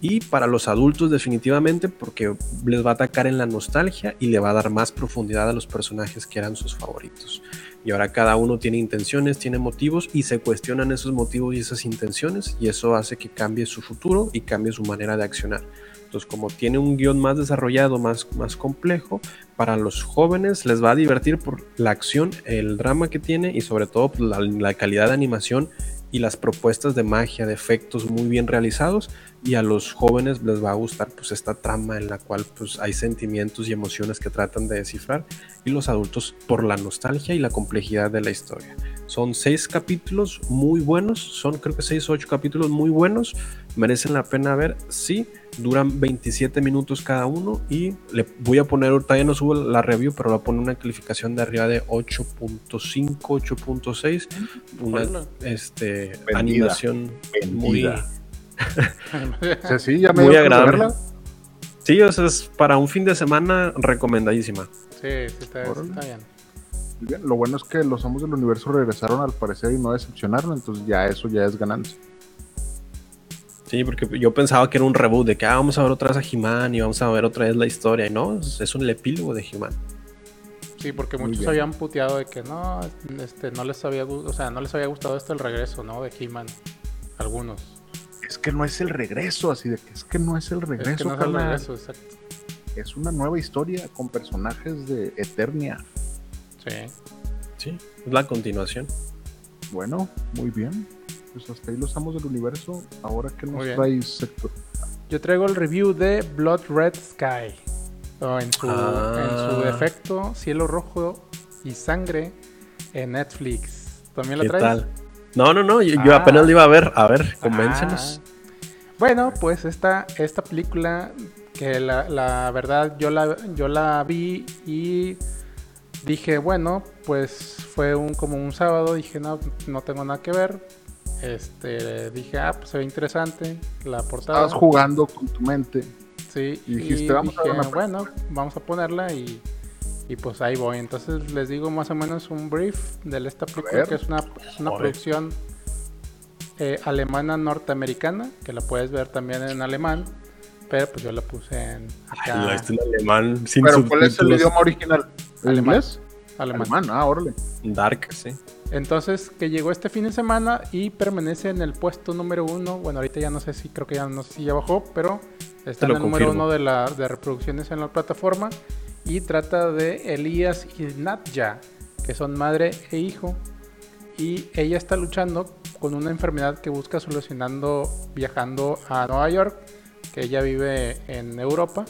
Y para los adultos definitivamente porque les va a atacar en la nostalgia y le va a dar más profundidad a los personajes que eran sus favoritos. Y ahora cada uno tiene intenciones, tiene motivos y se cuestionan esos motivos y esas intenciones y eso hace que cambie su futuro y cambie su manera de accionar. Como tiene un guion más desarrollado, más, más complejo, para los jóvenes les va a divertir por la acción, el drama que tiene y sobre todo la, la calidad de animación y las propuestas de magia, de efectos muy bien realizados y a los jóvenes les va a gustar pues esta trama en la cual pues hay sentimientos y emociones que tratan de descifrar y los adultos por la nostalgia y la complejidad de la historia. Son seis capítulos muy buenos, son creo que seis o ocho capítulos muy buenos, merecen la pena ver, sí, duran 27 minutos cada uno y le voy a poner, todavía no subo la review, pero le voy a poner una calificación de arriba de 8.5, 8.6, una Hola. este, Vendida. animación muy... O sea, sí, ya me Muy agradable. verla. Sí, o sea, es para un fin de semana recomendadísima. Sí, sí está, está bien. Muy bien, Lo bueno es que los amos del universo regresaron al parecer y no decepcionaron, entonces ya eso ya es ganancia. Sí, porque yo pensaba que era un reboot de que ah, vamos a ver otra vez a He-Man y vamos a ver otra vez la historia. Y no, es es un epílogo de He-Man. Sí, porque Muy muchos bien. habían puteado de que no, este, no les había, o sea, no les había gustado este el regreso, ¿no? De He-Man. Algunos. Es que no es el regreso, así de que es que no es el regreso, es que no es el regreso, exacto. Es una nueva historia con personajes de Eternia. Sí. Sí, es la continuación. Bueno, muy bien. Pues hasta ahí los amos del universo. Ahora que nos traes? Yo traigo el review de Blood Red Sky. En, su, Ah. en su defecto, Cielo Rojo y Sangre en Netflix. ¿También la ¿Qué traes? tal? No, no, no, yo, yo Ah. apenas la iba a ver. A ver, convéncenos. Ah. Bueno, pues esta, esta película que la, la verdad yo la, yo la vi y dije, bueno, pues fue un como un sábado, dije, no, no tengo nada que ver. Este, dije, ah, pues se ve interesante la portada. Estabas jugando con tu mente. Sí, y dijiste, "Vamos a ver dije, una película". bueno, vamos a ponerla y, y pues ahí voy. Entonces les digo más o menos un brief de esta película, ver. que es una, es una producción eh, alemana norteamericana, que la puedes ver también en alemán, pero pues yo la puse en Ay, acá, la viste en alemán sin Pero ¿cuál es el idioma original? ¿El Alemán. inglés? alemán. Alemán, ah, órale. Dark, sí. Entonces, que llegó este fin de semana y permanece en el puesto número uno. Bueno, ahorita ya no sé si, creo que ya no sé si ya bajó, pero está en el número confirmo. uno de, la, de reproducciones en la plataforma. Y trata de Elías y Nadja, que son madre e hijo. Y ella está luchando con una enfermedad que busca solucionando viajando a Nueva York, que ella vive en Europa.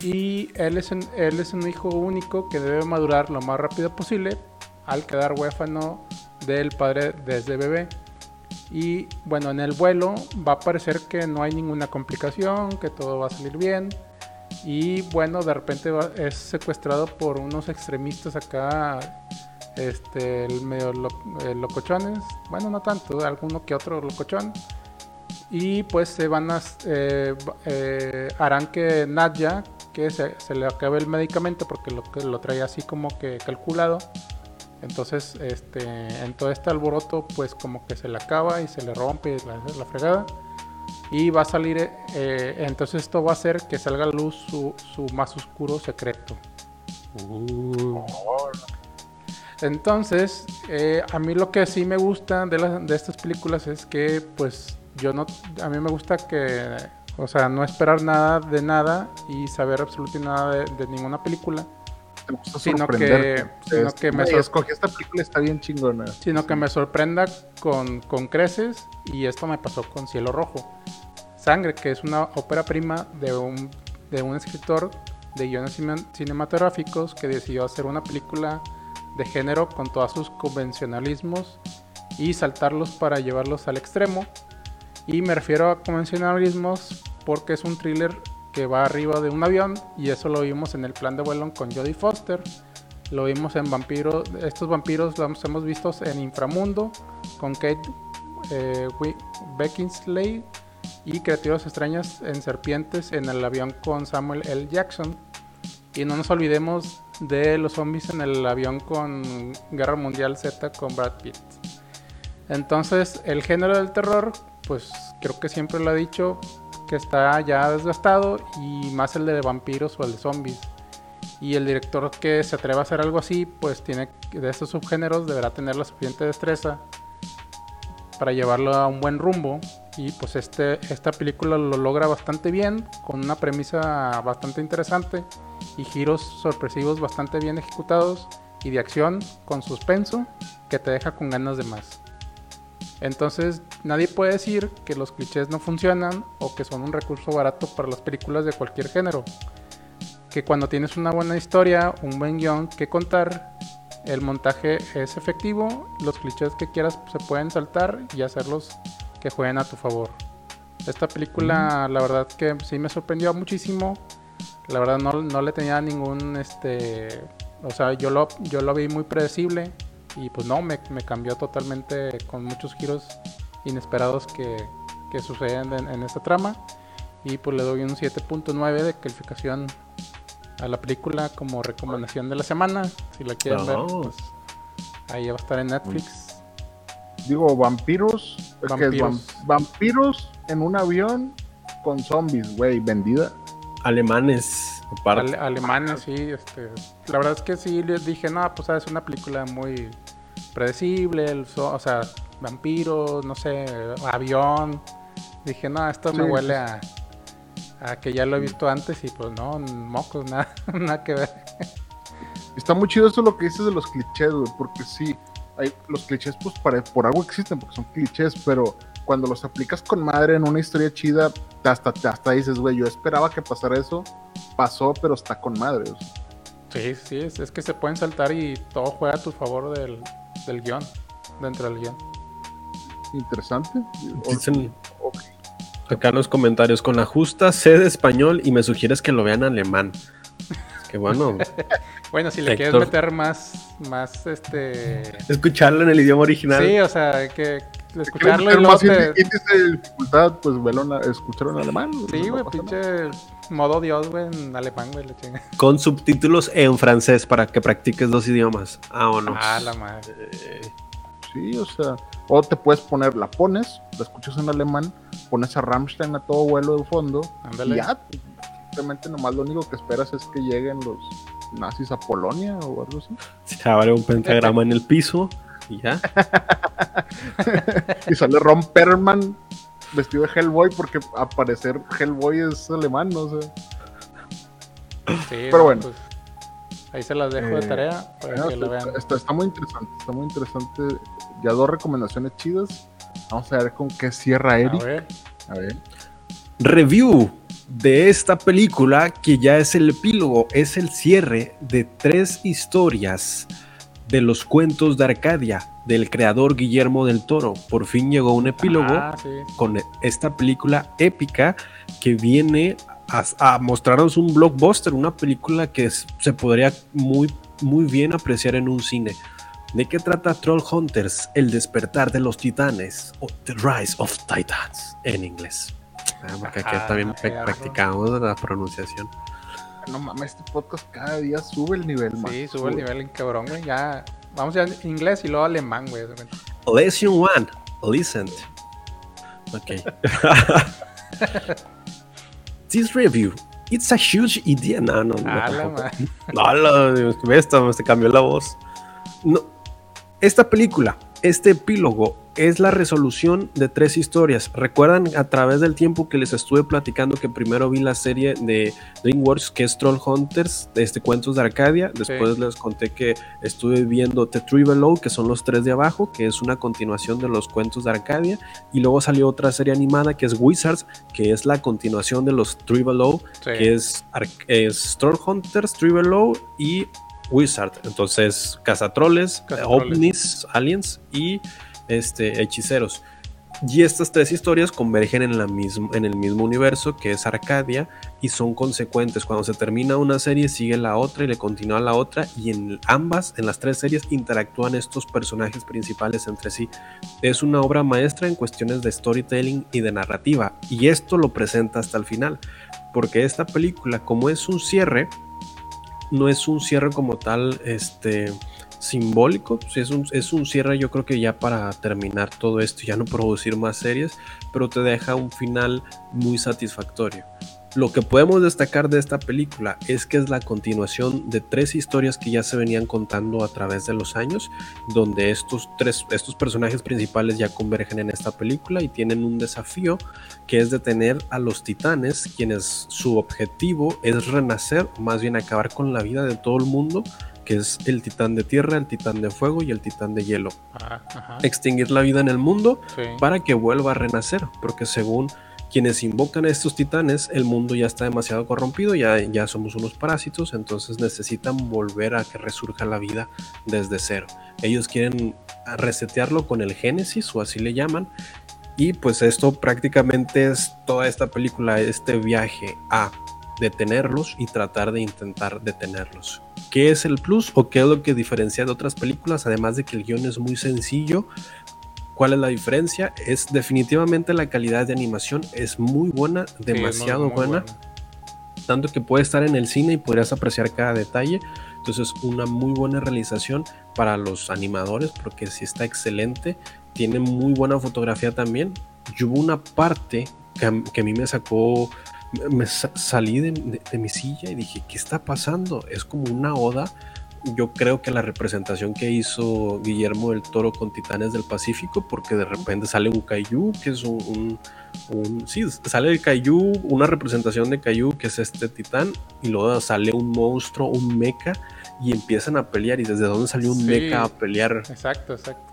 Y él es, un, él es un hijo único que debe madurar lo más rápido posible al quedar huérfano del padre desde bebé. Y bueno, en el vuelo va a parecer que no hay ninguna complicación, que todo va a salir bien. Y bueno, de repente es secuestrado por unos extremistas acá, este, el medio lo- locochones. Bueno, no tanto, alguno que otro locochón. Y pues se van a, eh, eh, harán que Nadja, que se, se le acabe el medicamento porque lo, que lo trae así como que calculado. Entonces, este, en todo este alboroto, pues como que se le acaba y se le rompe la, la fregada. Y va a salir, eh, entonces esto va a hacer que salga a luz su, su más oscuro secreto. Entonces, eh, a mí lo que sí me gusta de, las- de estas películas es que, pues, yo no, a mí me gusta que, o sea, no esperar nada de nada y saber absolutamente nada de, de ninguna película, Te gusta Sino que- sino Es- que me sor- escogí esta película, está bien chingona. sino que me sorprenda con, con creces y esto me pasó con Cielo Rojo. Sangre, que es una ópera prima de un, de un escritor de guiones cine- cinematográficos que decidió hacer una película de género con todos sus convencionalismos y saltarlos para llevarlos al extremo. Y me refiero a convencionalismos porque es un thriller que va arriba de un avión y eso lo vimos en el plan de vuelo con Jodie Foster. Lo vimos en Vampiro. Estos vampiros los hemos visto en Inframundo con Kate eh, Beckinsale y Creativas Extrañas en Serpientes en el avión con Samuel L. Jackson. Y no nos olvidemos de los zombies en el avión con Guerra Mundial Z con Brad Pitt. Entonces, el género del terror, pues creo que siempre lo he dicho, que está ya desgastado y más el de vampiros o el de zombies. Y el director que se atreva a hacer algo así, pues tiene de estos subgéneros deberá tener la suficiente destreza para llevarlo a un buen rumbo. Y pues este, esta película lo logra bastante bien, con una premisa bastante interesante y giros sorpresivos bastante bien ejecutados y de acción con suspenso que te deja con ganas de más. Entonces nadie puede decir que los clichés no funcionan o que son un recurso barato para las películas de cualquier género. Que cuando tienes una buena historia, un buen guion que contar, el montaje es efectivo, los clichés que quieras se pueden saltar y hacerlos que jueguen a tu favor. Esta película, la verdad que sí me sorprendió muchísimo. La verdad no, no le tenía ningún, este, o sea, yo lo, yo lo vi muy predecible y pues no, me, me cambió totalmente con muchos giros inesperados que, que suceden en, en esta trama. Y pues le doy un 7.9 de calificación a la película como recomendación de la semana. Si la quieren ver, Oh. pues ahí va a estar en Netflix. Digo, vampiros. es que es Vampiros. vam- vampiros en un avión con zombies, güey, vendida. Alemanes. Ale- alemanes, sí. Este, la verdad es que sí les dije, no, pues es una película muy predecible, el o sea, vampiros, no sé, avión. Dije, no, esto me huele a que ya lo he visto antes y pues no, mocos, nada, nada que ver. Está muy chido eso lo que dices de los clichés, güey, porque sí, hay, los clichés pues para, por algo existen, porque son clichés, pero cuando los aplicas con madre en una historia chida, te hasta, te hasta dices, güey, yo esperaba que pasara eso, pasó, pero está con madre. o sea. Sí, sí, es, es que se pueden saltar y todo juega a tu favor del, del guion, dentro del guion. Interesante. Dicen ok. acá en los comentarios, con la justa sé de español y me sugieres que lo vean alemán. Es que bueno, Bueno, si le quieres meter más, más, este... escucharlo en el idioma original. Sí, o sea, que escucharlo y luego más te... de dificultad, pues velo en, escúchalo en alemán. Sí, no güey, nada. pinche modo Dios, güey, en alemán, güey, la chinga. Con subtítulos en francés para que practiques dos idiomas. Vámonos. Ah, la madre. Sí, o sea, o te puedes poner, la pones, la escuchas en alemán, pones a Rammstein a todo vuelo de fondo Ándale. y ya, simplemente nomás lo único que esperas es que lleguen los, nazis a Polonia o algo así. Se abre un pentagrama en el piso y ya. y sale Ron Perlman vestido de Hellboy porque a parecer Hellboy es alemán, no sé. Sí, Pero no, bueno. pues, ahí se las dejo de Eh, tarea para que la está, vean. está- está muy interesante, está muy interesante. Ya dos recomendaciones chidas. Vamos a ver con qué cierra A Eric. ver, A ver. Review de esta película que ya es el epílogo, es el cierre de tres historias de los cuentos de Arcadia del creador Guillermo del Toro. Por fin llegó un epílogo Ah, sí. con esta película épica que viene a, a mostrarnos un blockbuster, una película que se podría muy, muy bien apreciar en un cine. ¿De qué trata Troll Hunters? El despertar de los titanes, o The Rise of Titans en inglés. Ah, porque aquí también practicamos la pronunciación. No mames, este podcast cada día sube el nivel más. Sí, sube el nivel en cabrón, güey. Ya. Vamos ya en inglés y luego alemán, güey. Lesson 1. Listen. Ok. This review. It's a huge idea. No, no, no. La tampoco. madre. No, ves, hasta se cambió la voz. No. Esta película, este epílogo, es la resolución de tres historias. Recuerdan a través del tiempo que les estuve platicando que primero vi la serie de DreamWorks que es Troll Hunters, de este Cuentos de Arcadia. Después les conté que estuve viendo The Tree Below, que son los tres de abajo, que es una continuación de los Cuentos de Arcadia. Y luego salió otra serie animada que es Wizards, que es la continuación de los Tree Below Sí. que es, es Troll Hunters, Tree Below y Wizard. Entonces, cazatroles, Cazatroles. ovnis, aliens y este, hechiceros. Y estas tres historias convergen en, la misma, en el mismo universo que es Arcadia y son consecuentes. Cuando se termina una serie sigue la otra y le continúa la otra y en ambas, en las tres series, interactúan estos personajes principales entre sí. Es una obra maestra en cuestiones de storytelling y de narrativa y esto lo presenta hasta el final porque esta película, como es un cierre, no es un cierre como tal, este simbólico, es un, es un cierre yo creo que ya para terminar todo esto, ya no producir más series, pero te deja un final muy satisfactorio. Lo que podemos destacar de esta película es que es la continuación de tres historias que ya se venían contando a través de los años, donde estos tres estos personajes principales ya convergen en esta película y tienen un desafío que es detener a los titanes, quienes su objetivo es renacer, más bien acabar con la vida de todo el mundo, que es el titán de tierra, el titán de fuego y el titán de hielo. Ah, ajá. Extinguir la vida en el mundo Sí. para que vuelva a renacer, porque según quienes invocan a estos titanes, el mundo ya está demasiado corrompido, ya, ya somos unos parásitos, entonces necesitan volver a que resurja la vida desde cero. Ellos quieren resetearlo con el Génesis, o así le llaman, y pues esto prácticamente es toda esta película, este viaje a detenerlos y tratar de intentar detenerlos. ¿Qué es el plus o qué es lo que diferencia de otras películas? Además de que el guion es muy sencillo, ¿Cuál es la diferencia? Es definitivamente la calidad de animación es muy buena, Sí, es muy- demasiado muy buena, tanto que puede estar en el cine y podrías apreciar cada detalle. Entonces, una muy buena realización para los animadores porque sí está excelente. Tiene muy buena fotografía también. Y hubo una parte que a, que a mí me sacó, me, me sa- salí de, de- de mi silla y dije, ¿qué está pasando? Es como una oda. Yo creo que la representación que hizo Guillermo del Toro con Titanes del Pacífico, porque de repente sale un Kaiju, que es un, un- un- sí, sale el Kaiju, una representación de Kaiju, que es este titán, y luego sale un monstruo, un mecha, y empiezan a pelear. ¿Y desde dónde salió un Sí. mecha a pelear? Exacto, exacto.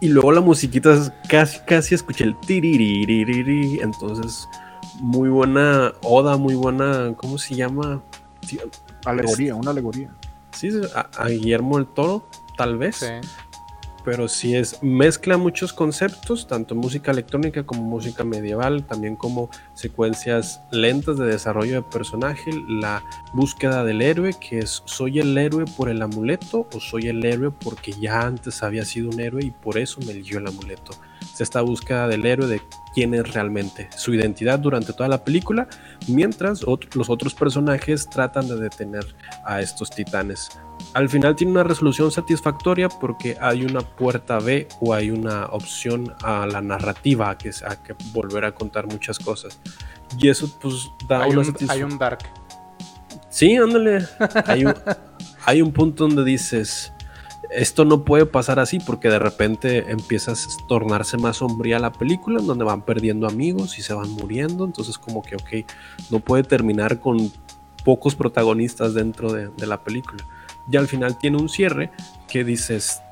Y luego la musiquita es casi, casi escuché el tiriririri. Entonces, muy buena oda, muy buena, ¿cómo se llama? Alegoría, una alegoría. Sí, a, a Guillermo el Toro, tal vez. Sí. pero sí es mezcla muchos conceptos, tanto música electrónica como música medieval, también como secuencias lentas de desarrollo de personaje, la búsqueda del héroe, que es soy el héroe por el amuleto o soy el héroe porque ya antes había sido un héroe y por eso me eligió el amuleto. Es esta búsqueda del héroe de quién es realmente, su identidad durante toda la película, mientras los otros personajes tratan de detener a estos titanes. Al final tiene una resolución satisfactoria porque hay una puerta B o hay una opción a la narrativa, a que, a que volver a contar muchas cosas. Y eso pues da Hay una un, hay un dark. Sí, ándale. Hay un, hay un punto donde dices, esto no puede pasar así porque de repente empiezas a tornarse más sombría la película, en donde van perdiendo amigos y se van muriendo. Entonces como que, ok, no puede terminar con pocos protagonistas dentro de, de la película. Y al final tiene un cierre que dices,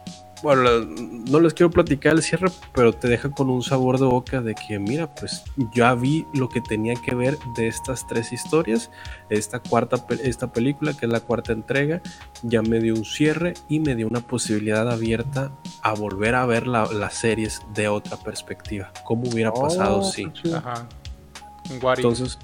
bueno, no les quiero platicar el cierre, pero te deja con un sabor de boca de que, mira, pues ya vi lo que tenía que ver de estas tres historias. Esta cuarta, esta película, que es la cuarta entrega, ya me dio un cierre y me dio una posibilidad abierta a volver a ver las series de otra perspectiva. ¿Cómo hubiera pasado Oh, si? chido. Ajá. Un what if. Entonces,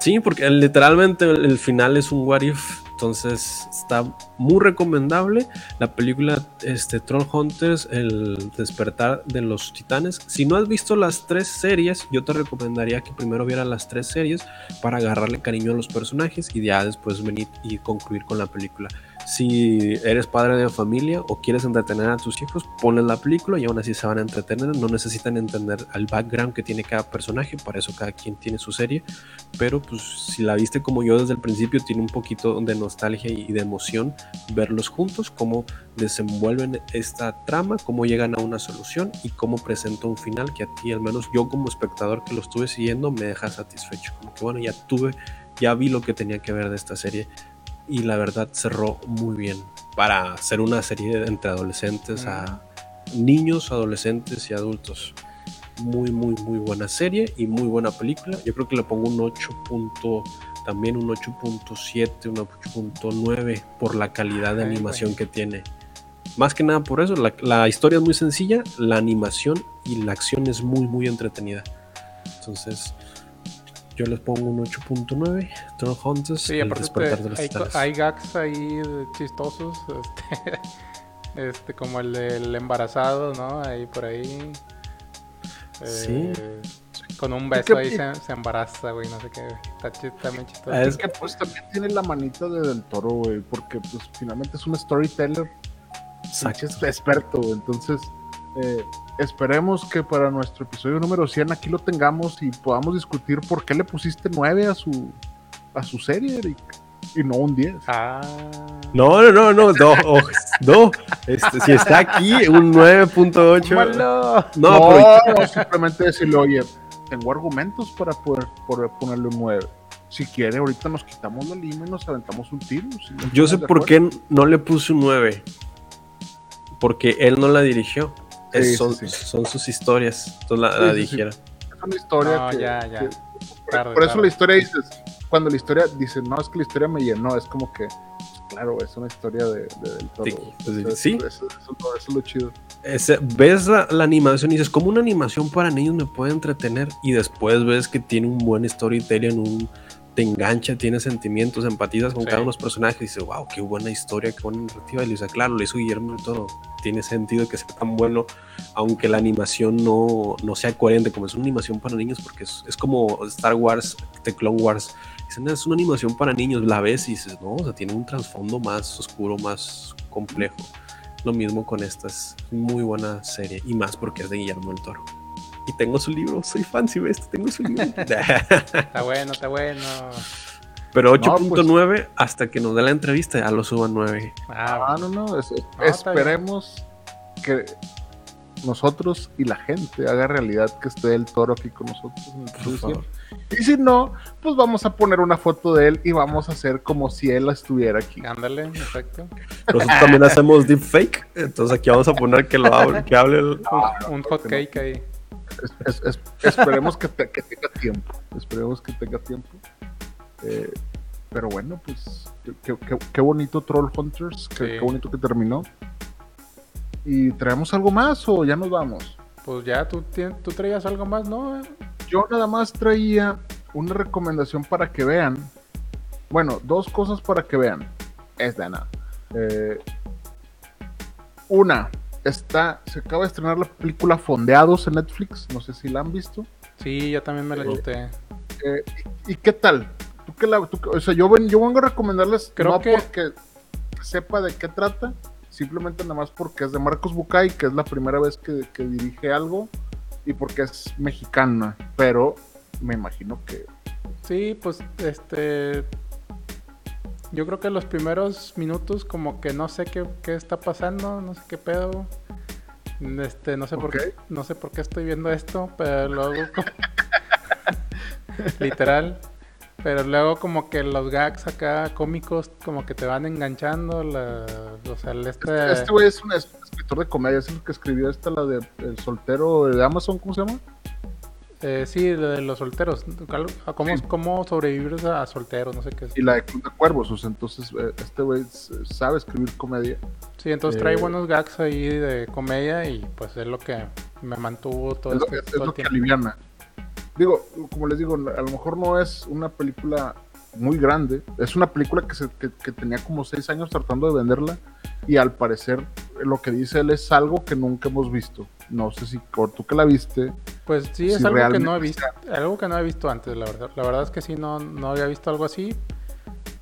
sí, porque literalmente el, el final es un what if. Entonces está muy recomendable la película este, Troll Hunters, El despertar de los titanes. Si no has visto las tres series, yo te recomendaría que primero vieras las tres series para agarrarle cariño a los personajes y ya después venir y concluir con la película. Si eres padre de familia o quieres entretener a tus hijos, ponles la película y aún así se van a entretener. No necesitan entender el background que tiene cada personaje, para eso cada quien tiene su serie. Pero pues si la viste como yo desde el principio, tiene un poquito de nostalgia y de emoción verlos juntos, cómo desenvuelven esta trama, cómo llegan a una solución y cómo presenta un final que a ti, al menos yo como espectador que lo estuve siguiendo, me deja satisfecho. Como que bueno, ya tuve, ya vi lo que tenía que ver de esta serie y la verdad cerró muy bien para hacer una serie entre adolescentes a niños, adolescentes y adultos. Muy, muy, muy buena serie y muy buena película. Yo creo que le pongo un 8. punto- también un 8.7, un 8.9 por la calidad de animación que tiene. Más que nada por eso, la, la historia es muy sencilla, la animación y la acción es muy, muy entretenida. Entonces, yo les pongo un 8.9. Troll Hunters, Sí, el aparte despertar de los hay, gags ahí chistosos, este, este, como el del embarazado, ¿no? Ahí por ahí. Sí. Eh, Con un ¿Y beso ahí se, se embaraza, güey, no sé qué. Está, está bien chistoso. Ah, Es que pues también tiene la manita de Del Toro, güey, porque pues finalmente es un storyteller Exacto. pinche experto. Entonces, eh, esperemos que para nuestro episodio número 100 aquí lo tengamos y podamos discutir por qué le pusiste 9 a su, a su serie, Eric, y no un 10. Ah. No, no, no, no, no, oh, no. Este, si está aquí, un 9.8. ¡Malo! No, No, pero no, simplemente decirle, oye, tengo argumentos para poder, poder ponerle un 9. Si quiere, ahorita nos quitamos la lima y nos aventamos un tiro. si yo sé por acuerdo. qué no le puse un 9. Porque él no la dirigió. Es- Sí, son, sí. son sus historias. Entonces la, Sí, la sí, sí. dijeron. Es una historia No, que, ya, ya. que- Tarde, por eso la historia dices, cuando la historia dice, no, es que la historia me llenó, es como que, claro, es una historia de, de del toro. Sí, pues, O sea, sí. Eso, eso- eso es lo- eso es lo chido. Ese- ves la, la animación y dices, ¿cómo una animación para niños me puede entretener? Y después ves que tiene un buen storytelling, un, te engancha, tiene sentimientos, empatizas con Sí. cada uno de los personajes y dices, wow, qué buena historia, qué buena narrativa. Y le dices, claro, lo hizo Guillermo del Toro. Tiene sentido que sea tan bueno, aunque la animación no, no sea coherente, como es una animación para niños, porque es, es como Star Wars, The Clone Wars. Dicen, es una animación para niños, la ves y dices, no, o sea, tiene un trasfondo más oscuro, más complejo. Lo mismo con esta, es muy buena serie y más porque es de Guillermo del Toro. Y tengo su libro, soy fan, si ves, tengo su libro. Está bueno, está bueno. Pero No, pues- 8.9 hasta que nos dé la entrevista ya lo suban 9. Ah, Ah, no, no, es- es- No, está bien. esperemos que nosotros y la gente haga realidad que esté el toro aquí con nosotros. en el Por episodio favor. 100. Y si no, pues vamos a poner una foto de él y vamos a hacer como si él estuviera aquí. ándale, exacto. Nosotros también hacemos deepfake, entonces aquí vamos a poner que lo hable, que hable el... Un, un hot porque no. cake ahí. Es- es- es- esperemos que, te- que tenga tiempo. Esperemos que tenga tiempo. Eh, pero bueno, pues qué, qué- qué bonito Troll Hunters. Qué, Sí. qué bonito que terminó. ¿Y traemos algo más o ya nos vamos? Pues ya, ¿tú, tú traías algo más, ¿no? Yo nada más traía una recomendación para que vean. Bueno, dos cosas para que vean. Es de nada. Eh, una, está, se acaba de estrenar la película Fondeados en Netflix. No sé si la han visto. Sí, yo también me la chuté. Eh, ¿y, y qué tal? ¿Tú qué la- tú o sea, yo, ven- yo vengo a recomendarles Creo no que- porque sepa de qué trata, simplemente nada más porque es de Marcos Bucay, que es la primera vez que, que dirige algo y porque es mexicana, pero me imagino que Sí, pues este Yo creo que los primeros minutos como que no sé qué, qué está pasando, no sé qué pedo. Este, no sé por qué, no sé por qué estoy viendo esto, pero luego como- literal. Pero luego como que los gags acá cómicos como que te van enganchando, la, o sea, el este, Este este güey es un es- escritor de comedia, es el que escribió esta, la de El soltero de Amazon, ¿cómo se llama? Eh, sí, de los solteros, cómo, Sí. cómo sobrevivir a solteros, no sé qué. es. Y la de Club de Cuervos, o sea, entonces eh, este güey sabe escribir comedia. Sí, entonces trae Eh, buenos gags ahí de comedia y pues es lo que me mantuvo todo es este es- es todo el lo que aliviana. Digo, como les digo, a lo mejor no es una película muy grande. Es una película que, se, que, que tenía como seis años tratando de venderla y al parecer lo que dice él es algo que nunca hemos visto. No sé si o tú que la viste. Pues sí, es si algo que no he visto, algo que no he visto antes, la verdad. La verdad es que sí, no, no había visto algo así.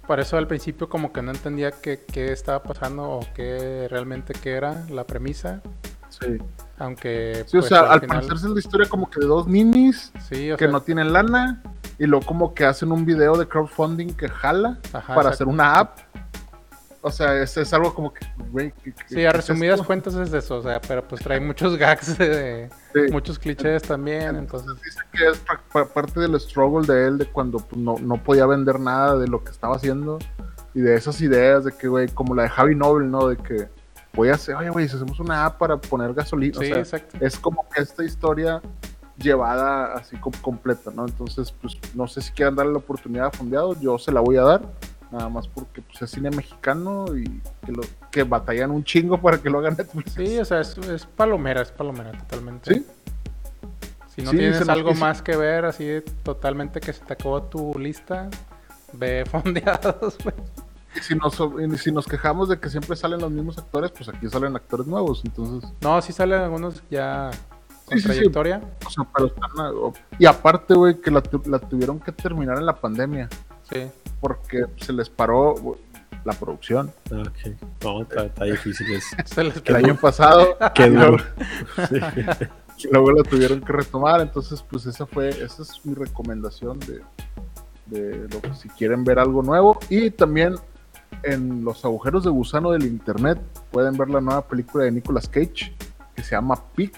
Por eso al principio como que no entendía qué, qué estaba pasando o qué realmente qué era la premisa. Sí, Aunque sí o pues, sea, al final- parecer es la historia como que de dos ninis sí, que sea, no tienen lana y luego como que hacen un video de crowdfunding que jala ajá, para exacto. hacer una app. O sea, es, es algo como que, güey, ¿qué- qué- Sí, a es resumidas esto? cuentas es eso, o sea, pero pues trae muchos gags, de, Sí. muchos clichés también, entonces dice que es pa- pa- parte del struggle de él de cuando pues, no, no podía vender nada de lo que estaba haciendo y de esas ideas de que, güey, como la de Javi Noble, ¿no? De que voy a hacer, oye, güey, si hacemos una app para poner gasolina, sí, o sea, exacto. es como que esta historia llevada así como completa, ¿no? Entonces, pues no sé si quieran darle la oportunidad a Fondeado, yo se la voy a dar, nada más porque pues, es cine mexicano y que, lo, que batallan un chingo para que lo hagan Netflix. Sí, o sea, es, es palomera, es palomera totalmente. ¿Sí? Si no Sí, tienes algo más que ver, así totalmente que se te acabó tu lista, ve fondeados, güey. Y si nos, y si nos quejamos de que siempre salen los mismos actores, pues aquí salen actores nuevos, entonces, No, sí salen algunos ya con Sí, sí, sí. trayectoria. o sea, pero están, y aparte, güey, que la, la tuvieron que terminar en la pandemia, Sí. Porque se les paró la producción. Ok. No, está, está difícil. El año pasado, Qué duro. Sí. luego la tuvieron que retomar, entonces, pues esa fue, esa es mi recomendación de, de lo que si quieren ver algo nuevo. Y también en los agujeros de gusano del internet pueden ver la nueva película de Nicolas Cage, que se llama Pig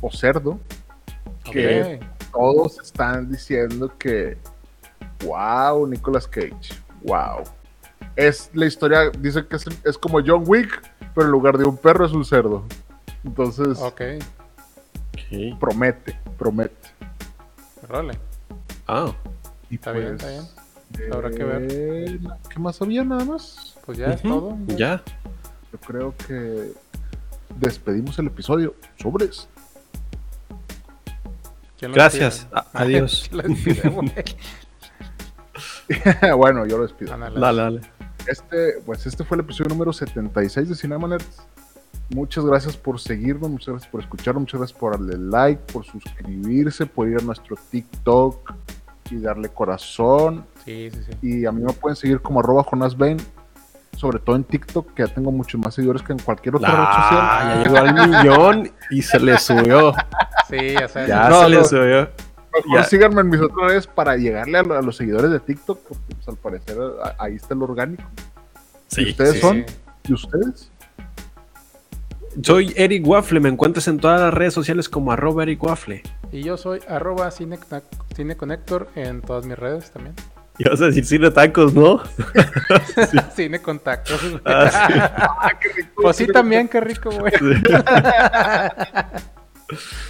o Cerdo. que todos están diciendo que wow, Nicolas Cage, wow. Es la historia, dice que es, es como John Wick, pero en lugar de un perro es un cerdo. Entonces, Ok, promete, promete. role. Ah, Y Está bien, está bien. Habrá que ver. ¿Qué más había nada más? Pues ya es todo. Ya. Yo creo que despedimos el episodio. Sobres. ¿Quién lo Gracias. adiós. bueno, yo lo despido. Dale, dale. Este, pues este fue el episodio número 76 de Cinema Nerds. Muchas gracias por seguirnos, muchas gracias por escucharnos, muchas gracias por darle like, por suscribirse, por ir a nuestro TikTok y darle corazón. Sí, sí, sí. Y a mí me pueden seguir como arroba Jonas Bain, sobre todo en TikTok, que ya tengo muchos más seguidores que en cualquier otra red social. Ah, ya llegó al millón y se le subió. Sí, ya sabes. Ya No, se le no. subió. Mejor ya. síganme en mis otras redes para llegarle a, lo- a los seguidores de TikTok, porque pues, al parecer a- ahí está el orgánico. Sí, ustedes sí, son? sí. ¿Y ustedes? Soy Eric Waffle. Me encuentras en todas las redes sociales como arroba Eric Waffle. Y yo soy arroba cine, cineconector en todas mis redes también. Y vas a decir cine tacos, ¿no? Cine contactos. güey. Ah, Pues sí, también, qué rico, güey.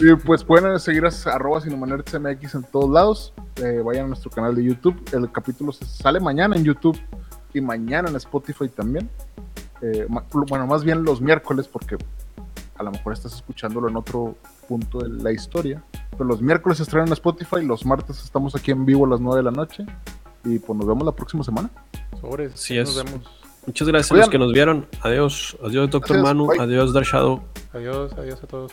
Y pues pueden seguir a arroba CinemaNerdsMX en todos lados. Eh, vayan a nuestro canal de YouTube. El capítulo se- sale mañana en YouTube y mañana en Spotify también. Eh, bueno, más bien los miércoles, porque a lo mejor estás escuchándolo en otro punto de la historia. Pero los miércoles se estrenan en Spotify, los martes estamos aquí en vivo a las 9 de la noche. Y pues nos vemos la próxima semana. Sobres. Así Nos es. vemos. Muchas gracias a los que nos vieron. Adiós. Adiós, Doctor Gracias, Manu. bye. Adiós, Dark Shadow. Adiós, adiós a todos.